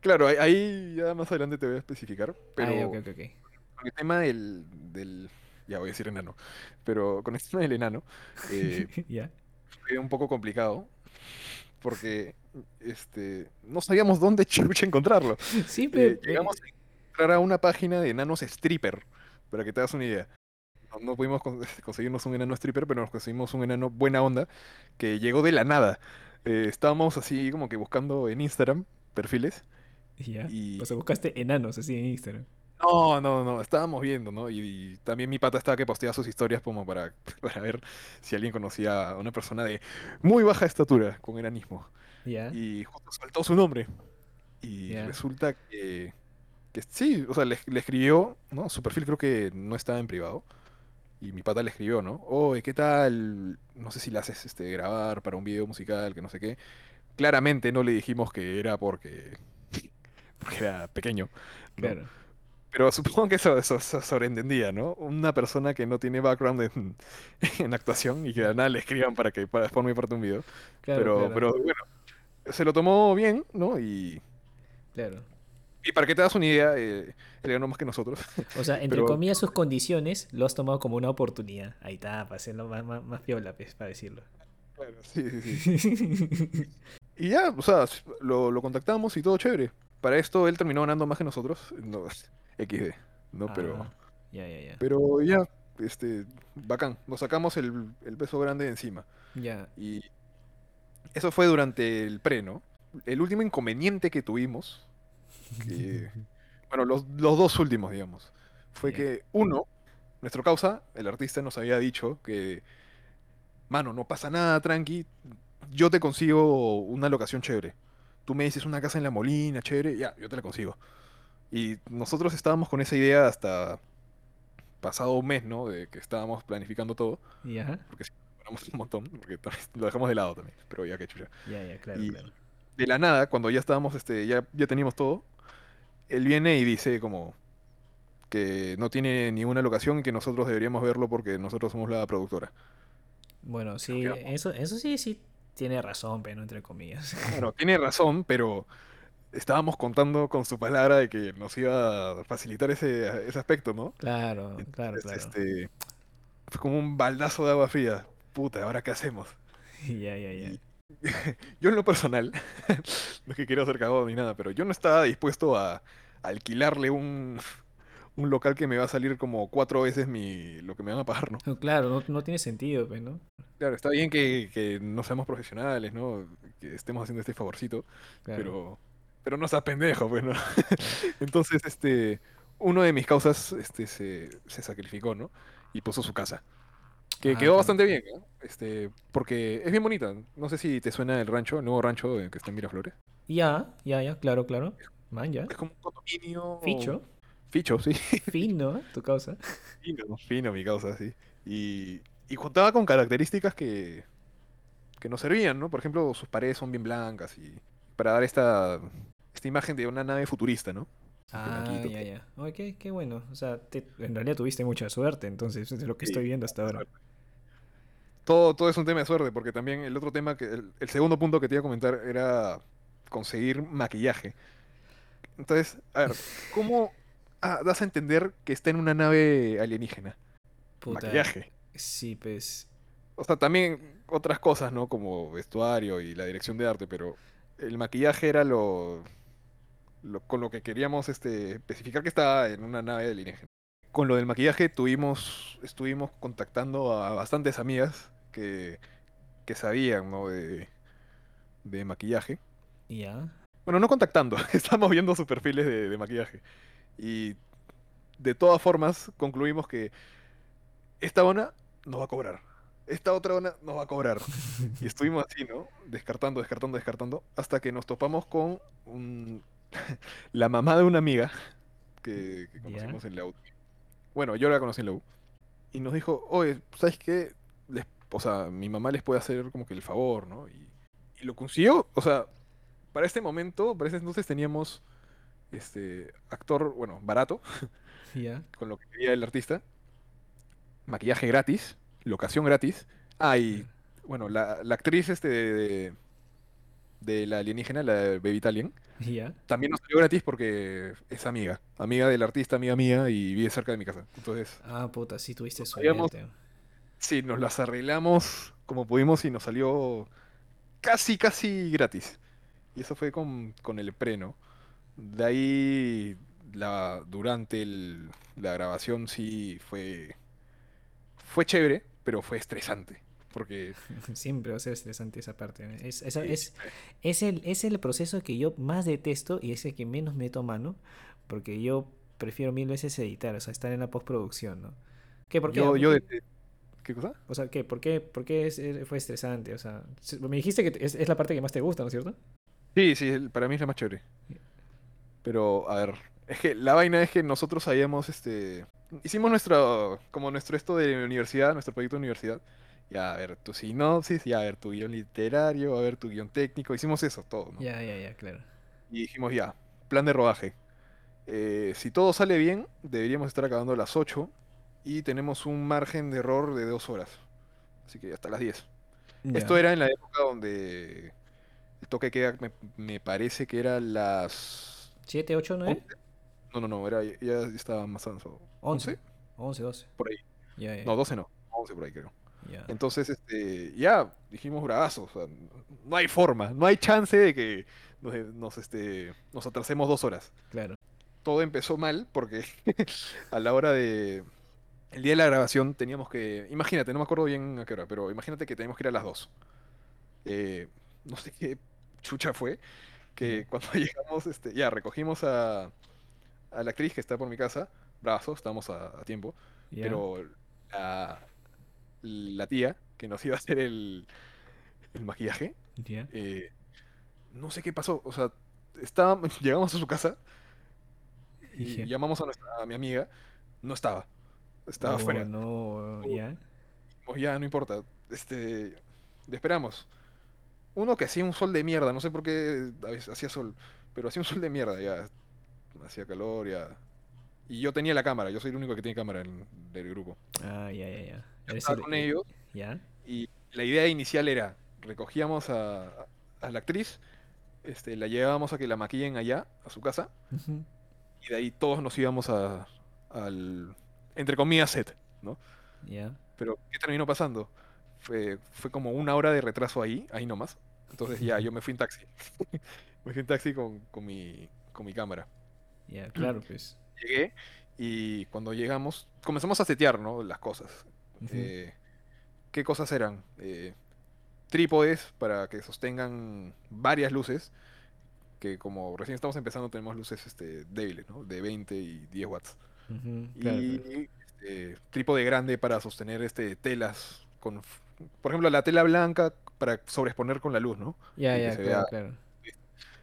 claro, ahí, ya más adelante te voy a especificar, Ah, ya, ok, pero ok, ok. con el tema del, del, ya voy a decir enano, pero con el tema del enano, eh, Ya. fue un poco complicado porque este, no sabíamos dónde chucha encontrarlo. Sí, Eh, llegamos a entrar a una página de enanos stripper, para que te hagas una idea. No, no pudimos con- conseguirnos un enano stripper, pero nos conseguimos un enano buena onda que llegó de la nada. Eh, estábamos así como que buscando en Instagram perfiles Ya. y O sea, buscaste enanos así en Instagram. no, no, no, estábamos viendo, ¿no? Y, y también mi pata estaba que posteaba sus historias como para, para ver si alguien conocía a una persona de muy baja estatura con enanismo. Y justo saltó su nombre. Y resulta que, que sí, o sea, le, le escribió, ¿no? Su perfil creo que no estaba en privado. Y mi pata le escribió, ¿no? Oye, ¿qué tal? No sé si le haces este, grabar para un video musical, que no sé qué. Claramente no le dijimos que era porque, porque era pequeño, ¿no? Claro. Pero supongo que eso, eso se sobreentendía, ¿no? Una persona que no tiene background en, en actuación y que de la nada le escriban para que para forme parte de un video. Claro, Pero, claro. pero bueno, se lo tomó bien, ¿no? Y, Claro. Y para que te das una idea, eh, él ganó más que nosotros. O sea, entre Pero comillas, sus condiciones lo has tomado como una oportunidad. Ahí está, para hacerlo más, más, más piola, pues, para decirlo. Claro, sí, sí, sí. Y ya, o sea, lo, lo contactamos y todo chévere. Para esto él terminó ganando más que nosotros. No, XD, ¿no? Pero, Ah, ya, ya, ya. pero ya, este, bacán. Nos sacamos el, el peso grande de encima. Ya, Y eso fue durante el pre, ¿no? El último inconveniente que tuvimos, que, bueno, los, los dos últimos, digamos, fue que uno, nuestro causa, el artista nos había dicho que, mano, no pasa nada, tranqui, yo te consigo una locación chévere. Tú me dices una casa en La Molina, chévere, ya, yo te la consigo. Y nosotros estábamos con esa idea hasta pasado un mes, ¿no? De que estábamos planificando todo, ya, porque sí, un montón, porque lo dejamos de lado también, pero ya que chucha. ya, ya, claro, Y claro. de la nada, cuando ya estábamos, este, ya, ya teníamos todo, él viene y dice como que no tiene ninguna locación y que nosotros deberíamos verlo porque nosotros somos la productora. Bueno, sí, eso, eso sí, sí tiene razón, pero entre comillas. Bueno, tiene razón, pero estábamos contando con su palabra de que nos iba a facilitar ese, ese aspecto, ¿no? Claro, claro, claro. este, fue como un baldazo de agua fría. Puta, ¿ahora qué hacemos? Ya, ya, ya. Y yo en lo personal, no es que quiero ser cagado ni nada, pero yo no estaba dispuesto a, alquilarle un, un local que me va a salir como cuatro veces mi, lo que me van a pagar, ¿no? No, Claro, no, no tiene sentido, pues, ¿no? Claro, está bien que, que no seamos profesionales, ¿no? Que estemos haciendo este favorcito, Claro. pero, pero no seas pendejo, pues, ¿no? Entonces, este, uno de mis causas, este, se, se sacrificó, ¿no? Y puso su casa. Que Ah, quedó bastante bien, ¿no? Este, porque es bien bonita. No sé si te suena el rancho, el nuevo rancho que está en Miraflores. Ya, ya, ya, claro, claro. Man, ya. Es como un condominio. Ficho. Ficho, sí. Fino, tu causa. Fino, fino mi causa, sí. Y, y contaba con características que, que nos servían, ¿no? Por ejemplo, sus paredes son bien blancas y para dar esta, esta imagen de una nave futurista, ¿no? Ah, blanquito. ya, ya. Oye, qué, qué bueno. O sea, te- en realidad tuviste mucha suerte, entonces, es lo que Sí, estoy viendo hasta ahora. Todo, todo es un tema de suerte, porque también el otro tema, que el, el segundo punto que te iba a comentar era conseguir maquillaje. Entonces, a ver, ¿cómo ah, das a entender que está en una nave alienígena? Puta. Maquillaje. Sí, pues. O sea, también otras cosas, ¿no? Como vestuario y la dirección de arte, pero el maquillaje era lo, lo- con lo que queríamos este, especificar que estaba en una nave alienígena. Con lo del maquillaje tuvimos, estuvimos contactando a bastantes amigas que, que sabían, ¿no? De, de maquillaje. Ya. Bueno, no contactando, estamos viendo sus perfiles de, de maquillaje. Y de todas formas concluimos que esta ona nos va a cobrar. Esta otra ona nos va a cobrar. Y estuvimos así, ¿no? Descartando, descartando, descartando. Hasta que nos topamos con un- la mamá de una amiga que, conocimos en la U. Bueno, yo la conocí en la U. Y nos dijo, oye, ¿sabes qué? Les- o sea, mi mamá les puede hacer como que el favor, ¿no? Y, y lo consiguió. O sea, para este momento, para ese entonces teníamos este actor, bueno, barato, con lo que quería el artista. Maquillaje gratis, locación gratis. Ah, y bueno, la, la actriz este de, de, de la alienígena, la de Baby Italian, también nos salió gratis porque es amiga. Amiga del artista, amiga mía, y vive cerca de mi casa. Entonces, Ah, puta, sí tuviste suerte. Sí, nos las arreglamos como pudimos y nos salió casi, casi gratis. Y eso fue con, con el pre, ¿no? De ahí, la, durante el- la grabación sí fue, fue chévere, pero fue estresante. Porque Siempre va a ser estresante esa parte. ¿eh? Es, sí, es, es, el, es el proceso que yo más detesto y es el que menos me toma, ¿no? Porque yo prefiero mil veces editar, o sea, estar en la postproducción, ¿no? ¿Qué? ¿Por qué? yo, yo de- ¿Qué cosa? O sea, ¿qué? ¿Por qué, por qué es- fue estresante? O sea, se- me dijiste que es, es la parte que más te gusta, ¿no es cierto? Sí, sí, para mí es la más chévere. Pero, a ver, es que la vaina es que nosotros habíamos, este, hicimos nuestro, como nuestro esto de universidad, nuestro proyecto de universidad. Ya, a ver, tu sinopsis, ya, a ver, tu guion literario, a ver, tu guion técnico. Hicimos eso todo, ¿no? Ya, ya, ya, claro. Y dijimos, ya, plan de rodaje. Eh, si todo sale bien, deberíamos estar acabando a las 8 y tenemos un margen de error de 2 horas. Así que hasta las 10. Esto Ya. era en la época donde el toque queda me, me parece que era las... ¿7, 8, 9? No, no, no, era, ya estaba más avanzado. 11. ¿11? 11, 12. Por ahí. Ya, ya. No, 12 no. 11 por ahí creo. Entonces, este, ya dijimos bravazos, o sea, no hay forma, no hay chance de que nos, nos, este, nos atrasemos dos horas. Claro. Todo empezó mal porque a la hora de... El día de la grabación teníamos que... Imagínate, no me acuerdo bien a qué hora, pero imagínate que teníamos que ir a las dos. Eh, no sé qué chucha fue, que cuando llegamos, este, ya recogimos a, a la actriz que está por mi casa, brazos, estamos a, a tiempo, pero la, la tía que nos iba a hacer el, el maquillaje, eh, no sé qué pasó, o sea, estábamos, llegamos a su casa y llamamos a, nuestra, a mi amiga, no estaba, estaba Oh, afuera. no, ya. Pues ya, no importa. Este, le esperamos. Uno que hacía un sol de mierda, no sé por qué a veces hacía sol, pero hacía un sol de mierda, ya. Hacía calor, ya. Y yo tenía la cámara, yo soy el único que tiene cámara en- del grupo. Ah, ya, ya, ya. Yo Eres estaba el- con ellos Ya. y la idea inicial era, recogíamos a, a la actriz, este, la llevábamos a que la maquillen allá, a su casa, y de ahí todos nos íbamos a, al, entre comillas, set, ¿no? Pero, ¿qué terminó pasando? Fue, fue como una hora de retraso ahí, ahí nomás. Entonces ya, yo me fui en taxi. me fui en taxi con, con mi, con mi cámara. Ya, claro, pues. Llegué y cuando llegamos, comenzamos a setear, ¿no? Las cosas. Eh, ¿qué cosas eran? Eh, trípodes para que sostengan varias luces, que como recién estamos empezando tenemos luces este, débiles, ¿no? De 20 y 10 watts. Claro, Y claro. este, trípode grande para sostener este, telas con, por ejemplo, la tela blanca para sobreexponer con la luz, ¿no? Ya, y ya, claro, vea- claro.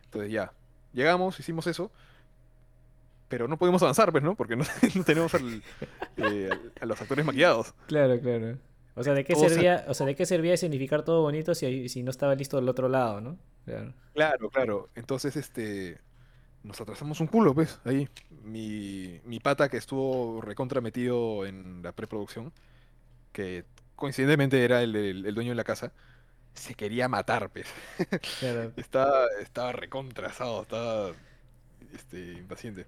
Entonces ya, llegamos, hicimos eso, pero no pudimos avanzar, pues, ¿no? Porque no, no tenemos al- eh, a los actores maquillados. Claro, claro. O sea, ¿de qué Todo se- servía, o sea, ¿de qué servía significar todo bonito si, si no estaba listo del otro lado, ¿no? Claro. Claro, claro. Entonces, este, nos atrasamos un culo, pues, ahí. Mi, mi pata que estuvo recontra metido en la preproducción, que coincidentemente era el, el- el dueño de la casa, se quería matar, pues. Claro. Estaba, estaba recontrasado, estaba este, impaciente.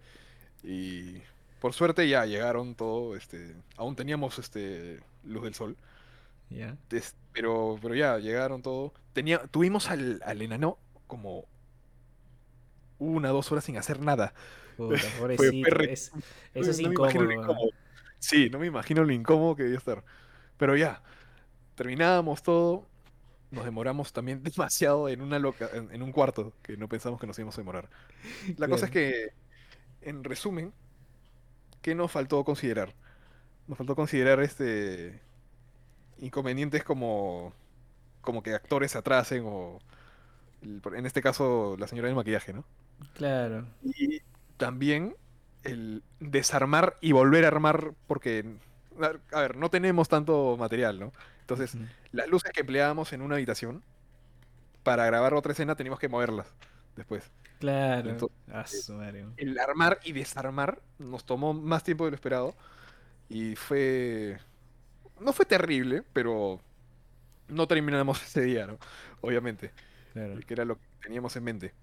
Y por suerte ya llegaron todo, este, aún teníamos este, luz del sol, Ya. es- pero, pero ya llegaron todo. Tenía, tuvimos al, al enano como una, dos horas sin hacer nada. Puta, fue re- es- eso es No me imagino lo incómodo. incómodo. Sí, no me imagino lo incómodo que debía estar. Pero ya, terminábamos todo. Nos demoramos también demasiado en, una loca, en, en un cuarto que no pensamos que nos íbamos a demorar. La cosa es que, en resumen, ¿qué nos faltó considerar? Nos faltó considerar este inconvenientes como, como que actores se atrasen o, en este caso, la señora del maquillaje, ¿no? Claro. Y también el desarmar y volver a armar, porque, a ver, no tenemos tanto material, ¿no? Entonces, las luces que empleábamos en una habitación, para grabar otra escena teníamos que moverlas después. Claro. Entonces. El armar y desarmar nos tomó más tiempo de lo esperado y fue... No fue terrible, pero no terminamos ese día, ¿no? Obviamente, Claro. que era lo que teníamos en mente.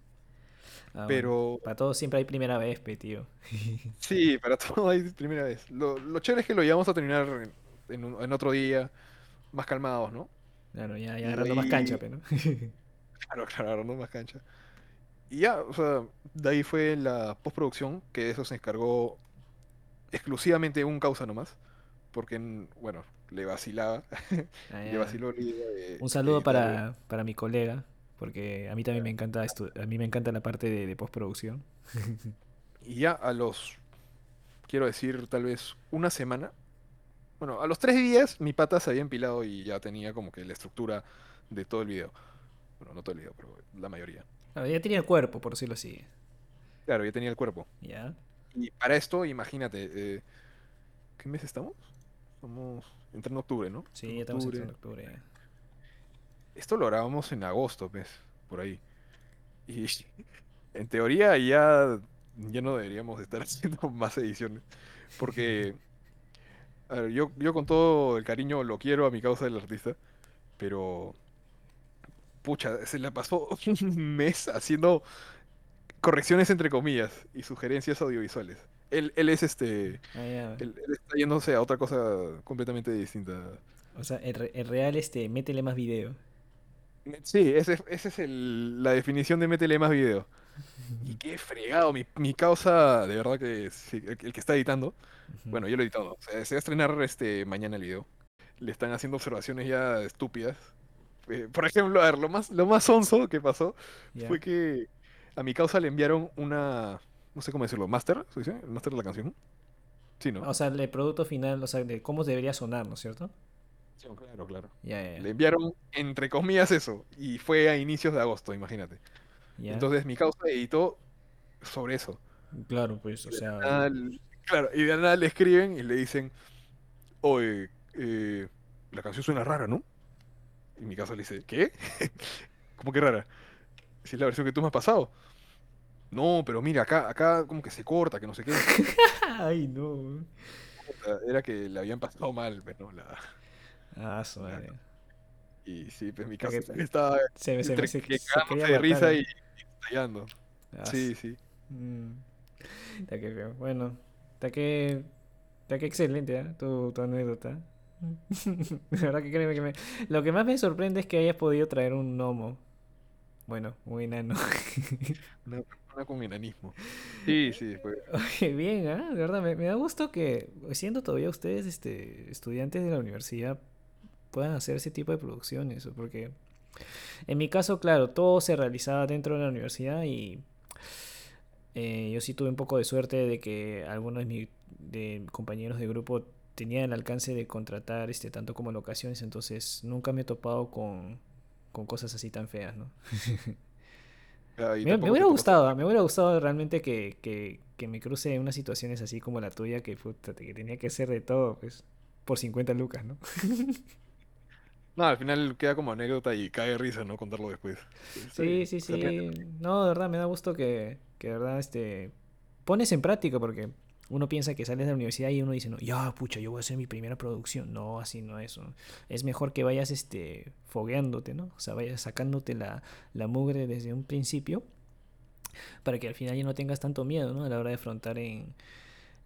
Ah, bueno. Pero Para todos siempre hay primera vez, pe, tío. Sí, para todo hay primera vez. Lo, lo chévere es que lo llevamos a terminar en, un- en otro día, más calmados, ¿no? Claro, ya, ya agarrando más cancha, pe, ¿no? Claro, claro, agarrando más cancha. Y ya, o sea, de ahí fue la postproducción, que de eso se encargó exclusivamente un causa nomás, porque, en- bueno, le vacilaba, Ah, le vaciló la idea de- Un saludo para, para mi colega, porque a mí también me encanta estu- a mí me encanta la parte de, de postproducción. Y ya a los, quiero decir, tal vez una semana. Bueno, a los tres días mi pata se había empilado y ya tenía como que la estructura de todo el video. Bueno, no todo el video, pero la mayoría. Claro, ya tenía el cuerpo, por decirlo así. Claro, ya tenía el cuerpo. ¿Ya? Y para esto, imagínate, eh, ¿qué mes estamos? Estamos entrando octubre, ¿no? Sí, En ya estamos octubre. en octubre. Esto lo grabamos en agosto, pues, por ahí. Y en teoría ya, ya no deberíamos estar haciendo más ediciones. Porque, a ver, yo, yo con todo el cariño lo quiero a mi causa del artista, pero, pucha, se la pasó un mes haciendo correcciones entre comillas y sugerencias audiovisuales. Él, él es este, Ah, él, él está yéndose a otra cosa completamente distinta. O sea, el real, este, métele más video. Sí, ese, ese es el- la definición de métele más video. Y qué fregado, mi, mi causa, de verdad que sí, el, el que está editando, bueno, yo lo he editado, o sea, se va a estrenar este, mañana el video. Le están haciendo observaciones ya estúpidas. Eh, por ejemplo, a ver, lo más, lo más sonso que pasó fue que a mi causa le enviaron una, no sé cómo decirlo, master, ¿se dice? ¿El master de la canción? Sí, ¿no? O sea, el producto final, o sea, de cómo debería sonar, ¿no es cierto? Claro, claro. Le enviaron, entre comillas, eso, y fue a inicios de agosto, imagínate. Entonces mi causa editó sobre eso. Claro, pues, o sea, nada claro, y de la nada le escriben y le dicen, oye, eh, la canción suena rara, ¿no? Y mi causa le dice, ¿qué? ¿Cómo que rara? Si es la versión que tú me has pasado. No, pero mira, acá, acá como que se corta, que no sé qué. Ay, no. Era que le habían pasado mal, pues, ¿no? La... Ah, su madre. Y sí, pues mi que- también estaba Se, me- se, entre se, que de risa y, y estallando. Ah, Sí, sí. Mm. Está que feo. Bueno, está que. Está que excelente, ¿ah? Tu, tu anécdota. La verdad que créeme que me. Lo que más me sorprende es que hayas podido traer un gnomo. Bueno, un enano. Una persona con enanismo. Sí, sí. Oye, bien, ¿ah? De verdad, me, me da gusto que, siendo todavía ustedes este, estudiantes de la universidad, puedan hacer ese tipo de producciones. Porque en mi caso, claro, todo se realizaba dentro de la universidad y eh, yo sí tuve un poco de suerte de que algunos de mis de compañeros de grupo tenían el alcance de contratar este, tanto como locaciones, entonces nunca me he topado con, con cosas así tan feas, ¿no? Ah, Me, hubiera gustado, me hubiera gustado realmente que, que, que me cruce en unas situaciones así como la tuya, que, puta, que tenía que hacer de todo, pues, por 50 lucas, ¿no? No, al final queda como anécdota y cae de risa, ¿no? Contarlo después. Sí, sí, sí. No, de verdad, me da gusto que, que de verdad, este, pones en práctica, porque uno piensa que sales de la universidad y uno dice, no, ya, pucha, yo voy a hacer mi primera producción. No, así no es. ¿no? Es mejor que vayas, este, fogueándote, ¿no? O sea, vayas sacándote la, la mugre desde un principio, para que al final ya no tengas tanto miedo, ¿no? A la hora de afrontar en,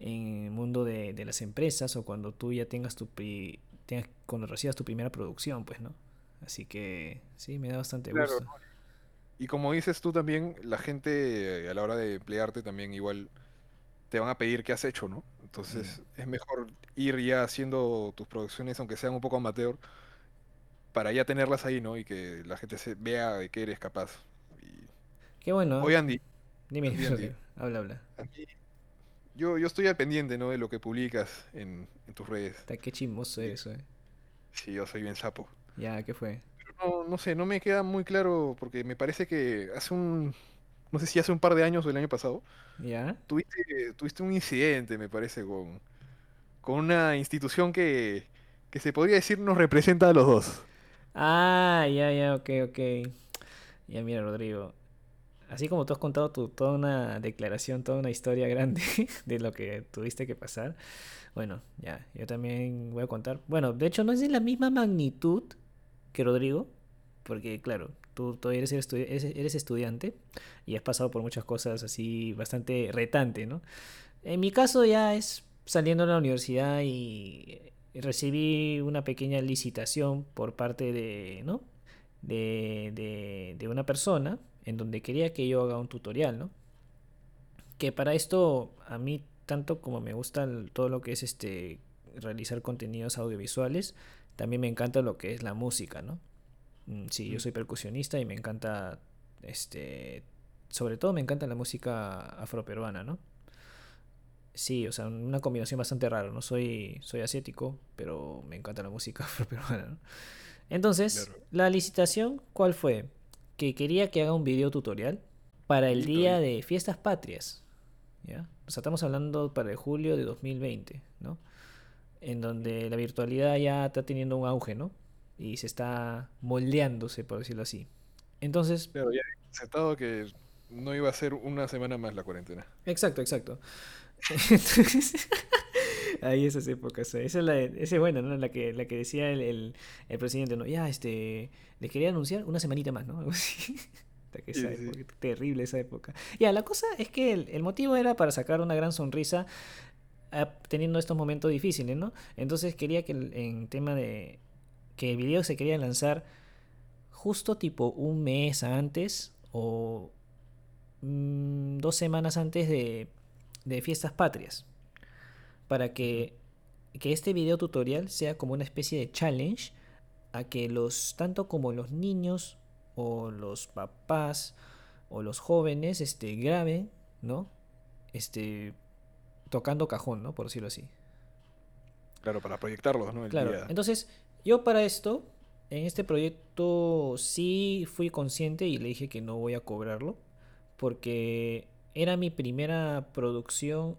en el mundo de, de las empresas o cuando tú ya tengas tu pri- tengas- cuando recibas tu primera producción, pues, ¿no? Así que sí, me da bastante Claro, gusto. Y como dices tú también, la gente eh, a la hora de emplearte también igual te van a pedir qué has hecho, ¿no? Entonces es mejor ir ya haciendo tus producciones, aunque sean un poco amateur, para ya tenerlas ahí, ¿no? Y que la gente se vea de qué eres capaz. Y... Qué bueno, ¿ah? Oye, Andy, Dime, Andy, habla, habla. Yo, yo estoy al pendiente, ¿no? De lo que publicas en, en tus redes. Está qué chismoso eres, eh. sí, yo soy bien sapo. Ya, ¿qué fue? No, no sé, no me queda muy claro porque me parece que hace un, no sé si hace un par de años o el año pasado, ¿Ya? tuviste, tuviste un incidente, me parece, con, con una institución que, que se podría decir nos representa a los dos. Ah, ya, ya, ok, ok. Ya, mira, Rodrigo. Así como tú has contado tu, toda una declaración, toda una historia grande de lo que tuviste que pasar, bueno, ya, yo también voy a contar. Bueno, de hecho no es de la misma magnitud que Rodrigo, porque claro, tú todavía eres, eres estudiante y has pasado por muchas cosas así bastante retante, ¿no? En mi caso ya es saliendo de la universidad y recibí una pequeña licitación por parte de, ¿no? de, de, de una persona en donde quería que yo haga un tutorial, ¿no? Que para esto a mí tanto como me gusta el- todo lo que es este realizar contenidos audiovisuales, también me encanta lo que es la música, ¿no? Mm, Sí, yo soy percusionista y me encanta este sobre todo me encanta la música afroperuana, ¿no? Sí, o sea, una combinación bastante rara. No soy, soy asiático, pero me encanta la música afroperuana, ¿no? Entonces, Claro. la licitación, ¿cuál fue? Que quería que haga un video tutorial para el día de fiestas patrias, ¿ya? O sea, estamos hablando para el julio de 2020, ¿no? En donde la virtualidad ya está teniendo un auge, ¿no? Y se está moldeándose, por decirlo así. Entonces, Claro, ya había aceptado que no iba a ser una semana más la cuarentena. Exacto, exacto. Entonces, ahí esas épocas. Esa es la, esa es buena, ¿no? La que, la que decía el, el, el presidente, ¿no? Ya, este, les quería anunciar una semanita más, ¿no? Algo así. Puta, que esa Sí, sí. época, terrible esa época. Ya, la cosa es que el, el motivo era para sacar una gran sonrisa ah, teniendo estos momentos difíciles, ¿no? Entonces quería que el- en tema de que el video se quería lanzar justo tipo un mes antes o mm, dos semanas antes de, de fiestas patrias. Para que, que este video tutorial sea como una especie de challenge a que los, tanto como los niños o los papás o los jóvenes este, graben, ¿no? Este, tocando cajón, ¿no? Por decirlo así. Claro, para proyectarlos, ¿no? El Claro, día. entonces yo para esto, en este proyecto sí fui consciente y le dije que no voy a cobrarlo, porque era mi primera producción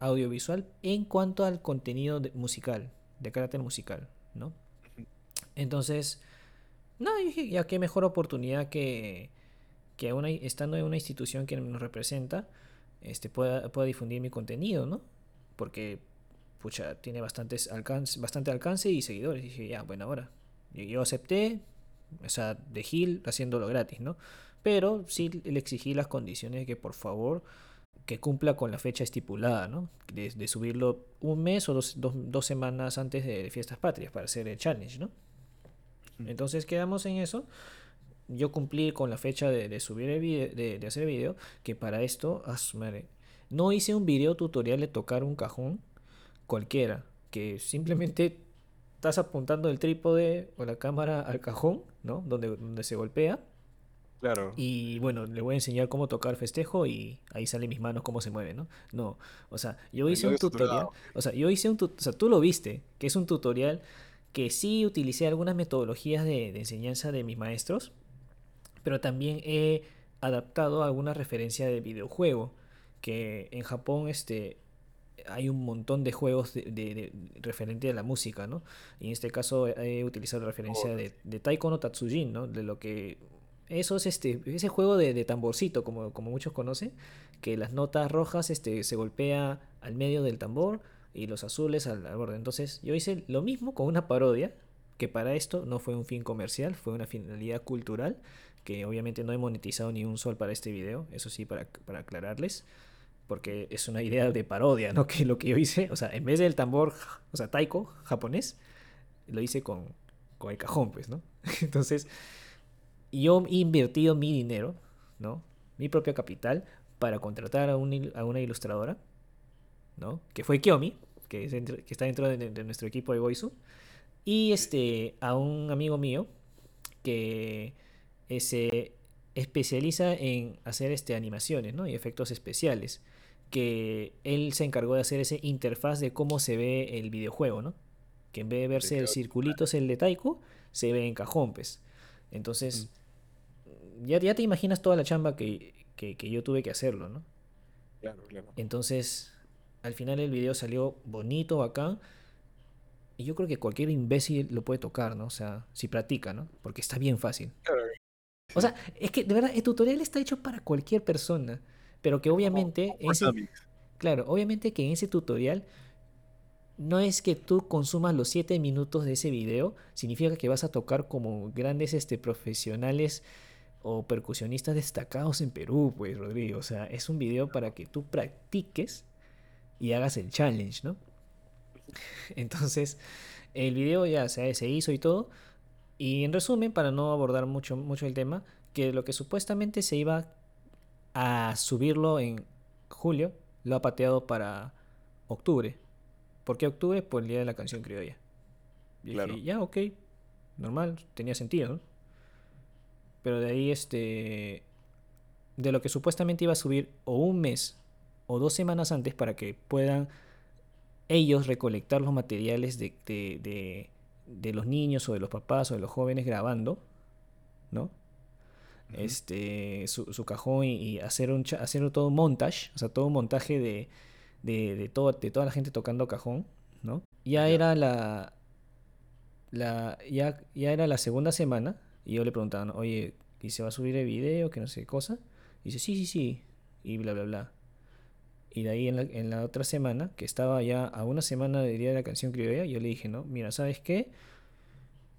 audiovisual en cuanto al contenido de- musical, de carácter musical, ¿no? Entonces, no, dije, ya qué mejor oportunidad que, que una, estando en una institución que nos representa, este, pueda, pueda difundir mi contenido, ¿no? Porque, pucha, tiene bastantes alcance, bastante alcance y seguidores. Y dije, ya, bueno, ahora. Y yo acepté, o sea, de Gil haciéndolo gratis, ¿no? Pero sí le exigí las condiciones de que por favor que cumpla con la fecha estipulada, ¿no? De, de subirlo un mes o dos, dos, dos semanas antes de fiestas patrias para hacer el challenge, ¿no? Entonces quedamos en eso. Yo cumplí con la fecha de, de subir el video, de, de hacer el video, que para esto, madre, no hice un video tutorial de tocar un cajón cualquiera, que simplemente estás apuntando el trípode o la cámara al cajón, ¿no? Donde, donde se golpea. Claro. Y bueno, le voy a enseñar cómo tocar festejo y ahí salen mis manos cómo se mueven, ¿no? No, o sea, yo hice un tutorial, o sea, yo hice un o sea, tú lo viste, que es un tutorial que sí utilicé algunas metodologías de, de enseñanza de mis maestros, pero también he adaptado alguna referencia de videojuego, que en Japón este, hay un montón de juegos de, de- de- referente a la música, ¿no? Y en este caso he utilizado la referencia de, de Taiko no Tatsujin, ¿no? De lo que... Eso es este, ese juego de, de tamborcito, como, como muchos conocen, que las notas rojas este, se golpea al medio del tambor y los azules al, al borde. Entonces yo hice lo mismo con una parodia, que para esto no fue un fin comercial, fue una finalidad cultural, que obviamente no he monetizado ni un sol para este video, eso sí, para, para aclararles porque es una idea de parodia, ¿no? Que lo que yo hice, o sea, en vez del tambor, o sea, taiko japonés, lo hice con, con el cajón, pues, ¿no? Entonces, yo he invertido mi dinero, ¿no? Mi propio capital para contratar a, un a una ilustradora, ¿no? Que fue Kyomi, que, es que está dentro de, de nuestro equipo de Boisu, y este, a un amigo mío que se especializa en hacer este, animaciones ¿no? y efectos especiales. Que él se encargó de hacer ese interfaz de cómo se ve el videojuego, ¿no? Que en vez de verse el circulito es el de se ve en cajón, pues. Entonces, ya, ya te imaginas toda la chamba que, que, que yo tuve que hacerlo, ¿no? Claro, claro. Entonces, al final el video salió bonito, bacán. Y yo creo que cualquier imbécil lo puede tocar, ¿no? O sea, si practica, ¿no? Porque está bien fácil. Claro, O sea, es que de verdad el tutorial está hecho para cualquier persona. Pero que obviamente, como ese, Dynamics. claro, obviamente que en ese tutorial no es que tú consumas los 7 minutos de ese video, significa que vas a tocar como grandes este, profesionales o percusionistas destacados en Perú, pues, Rodrigo. O sea, es un video para que tú practiques y hagas el challenge, ¿no? Entonces, el video ya se, se hizo y todo. Y en resumen, para no abordar mucho, mucho el tema, que lo que supuestamente se iba a subirlo en julio, lo ha pateado para octubre. ¿Por qué octubre? Por el día de la canción criolla. Y Claro. dije, ya, ok, normal, tenía sentido, ¿no? Pero de ahí, este, de lo que supuestamente iba a subir o un mes o dos semanas antes para que puedan ellos recolectar los materiales de, de, de- de los niños o de los papás o de los jóvenes grabando, ¿no? Este, su, su cajón y, hacer, un, hacer todo un montage, o sea, todo un montaje de, de, de, todo, de toda la gente tocando cajón, ¿no? Ya Ya. era la, la ya, ya era la segunda semana y yo le preguntaba, ¿no? oye, ¿y se va a subir el video? Que no sé qué cosa. Y dice, sí, sí, sí, y bla, bla, bla. Y de ahí en la, en la otra semana, que estaba ya a una semana del día de la canción criolla, yo le dije, no, mira, ¿sabes qué?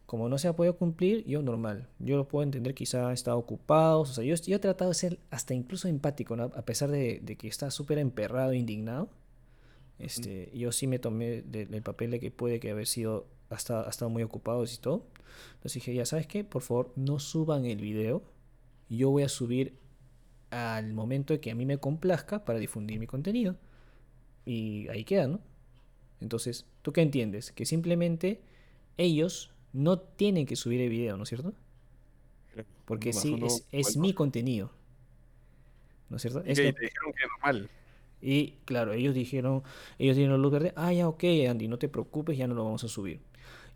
Como no se ha podido cumplir, yo normal. Yo lo puedo entender, quizá está ocupado. O sea, yo, yo he tratado de ser hasta incluso empático, ¿no? A pesar de, de que está súper emperrado, indignado. Este, yo sí me tomé del papel de que puede que haber sido ha estado, muy ocupados y todo. Entonces dije, ya sabes qué, por favor, no suban el video. Yo voy a subir al momento de que a mí me complazca para difundir mi contenido. Y ahí queda, ¿no? Entonces, ¿tú qué entiendes? Que simplemente ellos no tienen que subir el video, ¿no es cierto? Porque Más sí, es, mi contenido. ¿No es cierto? Y Es que te dijeron que normal. y claro, ellos dijeron, ellos dieron luz verde, ah, ya, ok, Andy, no te preocupes, ya no lo vamos a subir.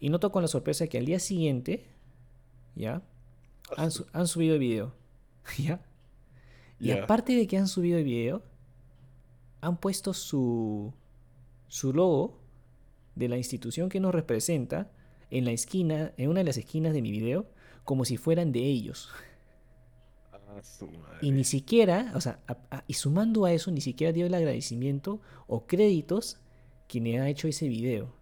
Y noto con la sorpresa que al día siguiente, ya, han, su- han subido el video, ya. Y aparte de que han subido el video, han puesto su, su logo de la institución que nos representa en la esquina, en una de las esquinas de mi video, como si fueran de ellos. Ah. Y ni siquiera, o sea, a- a- y sumando a eso, ni siquiera dio el agradecimiento o créditos quien ha hecho ese video.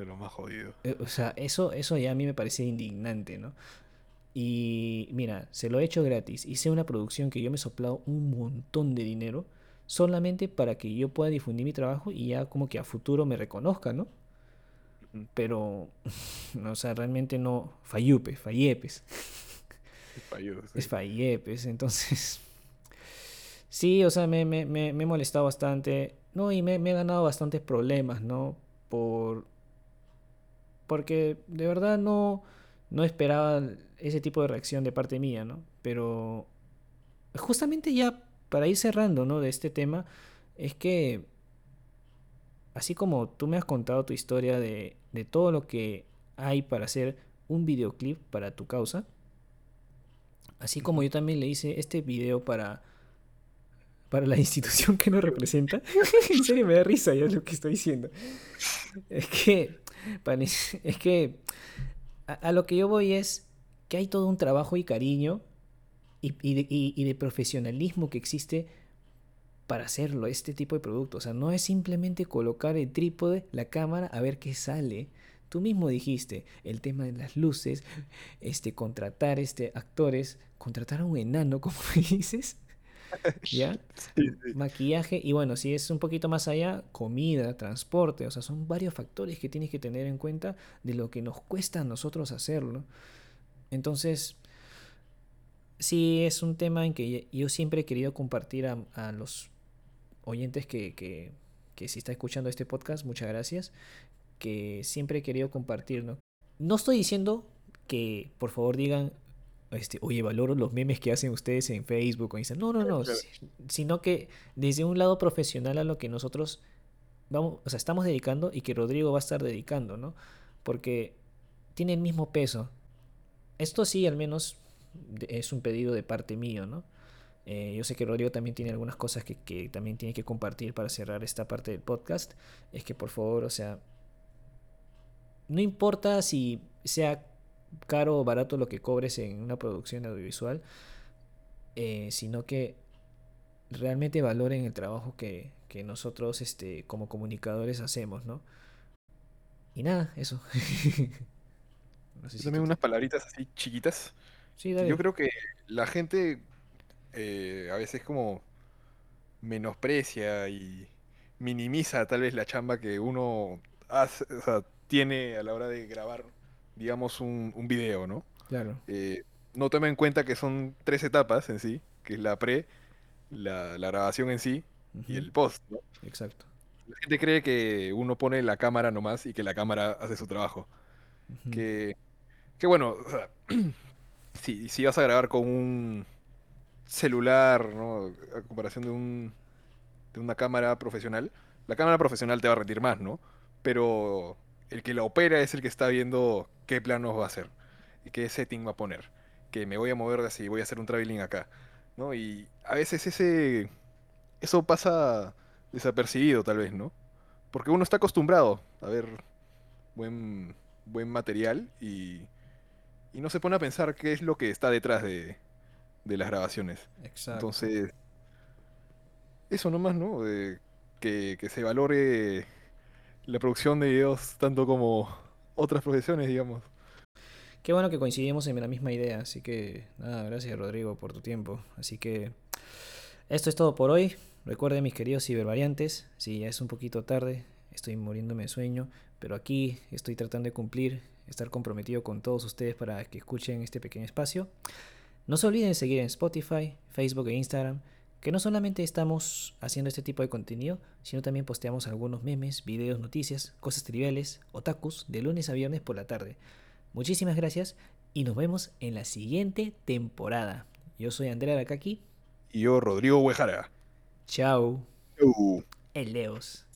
Es lo más jodido. Eh, O sea, eso, eso ya a mí me parece indignante, ¿no? Y mira, se lo he hecho gratis. Hice una producción que yo me he soplado un montón de dinero solamente para que yo pueda difundir mi trabajo y ya como que a futuro me reconozca, ¿no? Pero, no, o sea, realmente no, fallupe, fallepes. Qué falludo, sí. Es Fallepes, entonces. Sí, o sea, me, me, me, me he molestado bastante. No, y me, me he ganado bastantes problemas, ¿no? Por. Porque de verdad no, no esperaba ese tipo de reacción de parte mía, ¿no? Pero. Justamente ya para ir cerrando, ¿no? De este tema, es que. Así como tú me has contado tu historia de, de todo lo que hay para hacer un videoclip para tu causa. Así como yo también le hice este video para, para la institución que nos representa. en serio me da risa ya lo que estoy diciendo. Es que, es que a, lo que yo voy es que hay todo un trabajo y cariño y, de, y- y de profesionalismo que existe para hacerlo, este tipo de producto. O sea, no es simplemente colocar el trípode, la cámara, a ver qué sale. Tú mismo dijiste el tema de las luces, este, contratar este, actores, contratar a un enano, como dices, ¿ya? Sí, sí. Maquillaje y bueno, si es un poquito más allá, comida, transporte, o sea, son varios factores que tienes que tener en cuenta de lo que nos cuesta a nosotros hacerlo. Entonces, sí es un tema en que yo siempre he querido compartir a, a los oyentes que, que, que si está escuchando este podcast, muchas gracias, que siempre he querido compartir, ¿no? No estoy diciendo que por favor digan, este, oye, valoro los memes que hacen ustedes en Facebook o Instagram. No, no, no, sino que desde un lado profesional a lo que nosotros vamos, o sea, estamos dedicando y que Rodrigo va a estar dedicando, ¿no? Porque tiene el mismo peso. Esto sí, al menos es un pedido de parte mío, ¿no? Eh, yo sé que Rodrigo también tiene algunas cosas que, que también tiene que compartir para cerrar esta parte del podcast. Es que por favor, o sea, no importa si sea caro o barato lo que cobres en una producción audiovisual, eh, sino que realmente valoren el trabajo que, que nosotros este, como comunicadores hacemos, ¿no? Y nada, eso. No sé Yo si también tú- unas palabritas así chiquitas. Sí, dale. Yo creo que la gente eh, a veces como menosprecia y minimiza tal vez la chamba que uno hace, o sea, tiene a la hora de grabar, digamos, un, un video, ¿no? Claro. Eh, no toma en cuenta que son tres etapas en sí, que es la pre, la, la grabación en sí y el post, ¿no? Exacto. La gente cree que uno pone la cámara nomás y que la cámara hace su trabajo. Que, que bueno, o sea, si, si vas a grabar con un celular, ¿no? A comparación de un, de una cámara profesional, la cámara profesional te va a rendir más, ¿no? Pero el que la opera es el que está viendo qué planos va a hacer y qué setting va a poner. Que me voy a mover así, voy a hacer un traveling acá, ¿no? Y a veces ese, eso pasa desapercibido tal vez, ¿no? Porque uno está acostumbrado a ver buen, buen material y, y no se pone a pensar qué es lo que está detrás de, de las grabaciones. Exacto. Entonces, eso nomás, ¿no? De que, que se valore la producción de videos tanto como otras profesiones, digamos. Qué bueno que coincidimos en la misma idea, así que nada, gracias Rodrigo por tu tiempo. Así que esto es todo por hoy. Recuerden mis queridos cibervariantes, si ya es un poquito tarde, estoy muriéndome de sueño, pero aquí estoy tratando de cumplir, estar comprometido con todos ustedes para que escuchen este pequeño espacio. No se olviden de seguir en Spotify, Facebook e Instagram, que no solamente estamos haciendo este tipo de contenido, sino también posteamos algunos memes, videos, noticias, cosas triviales, otakus, de lunes a viernes por la tarde. Muchísimas gracias y nos vemos en la siguiente temporada. Yo soy Andrea Aracaki. Y yo, Rodrigo Huejara. Chao. Chau. El Leos.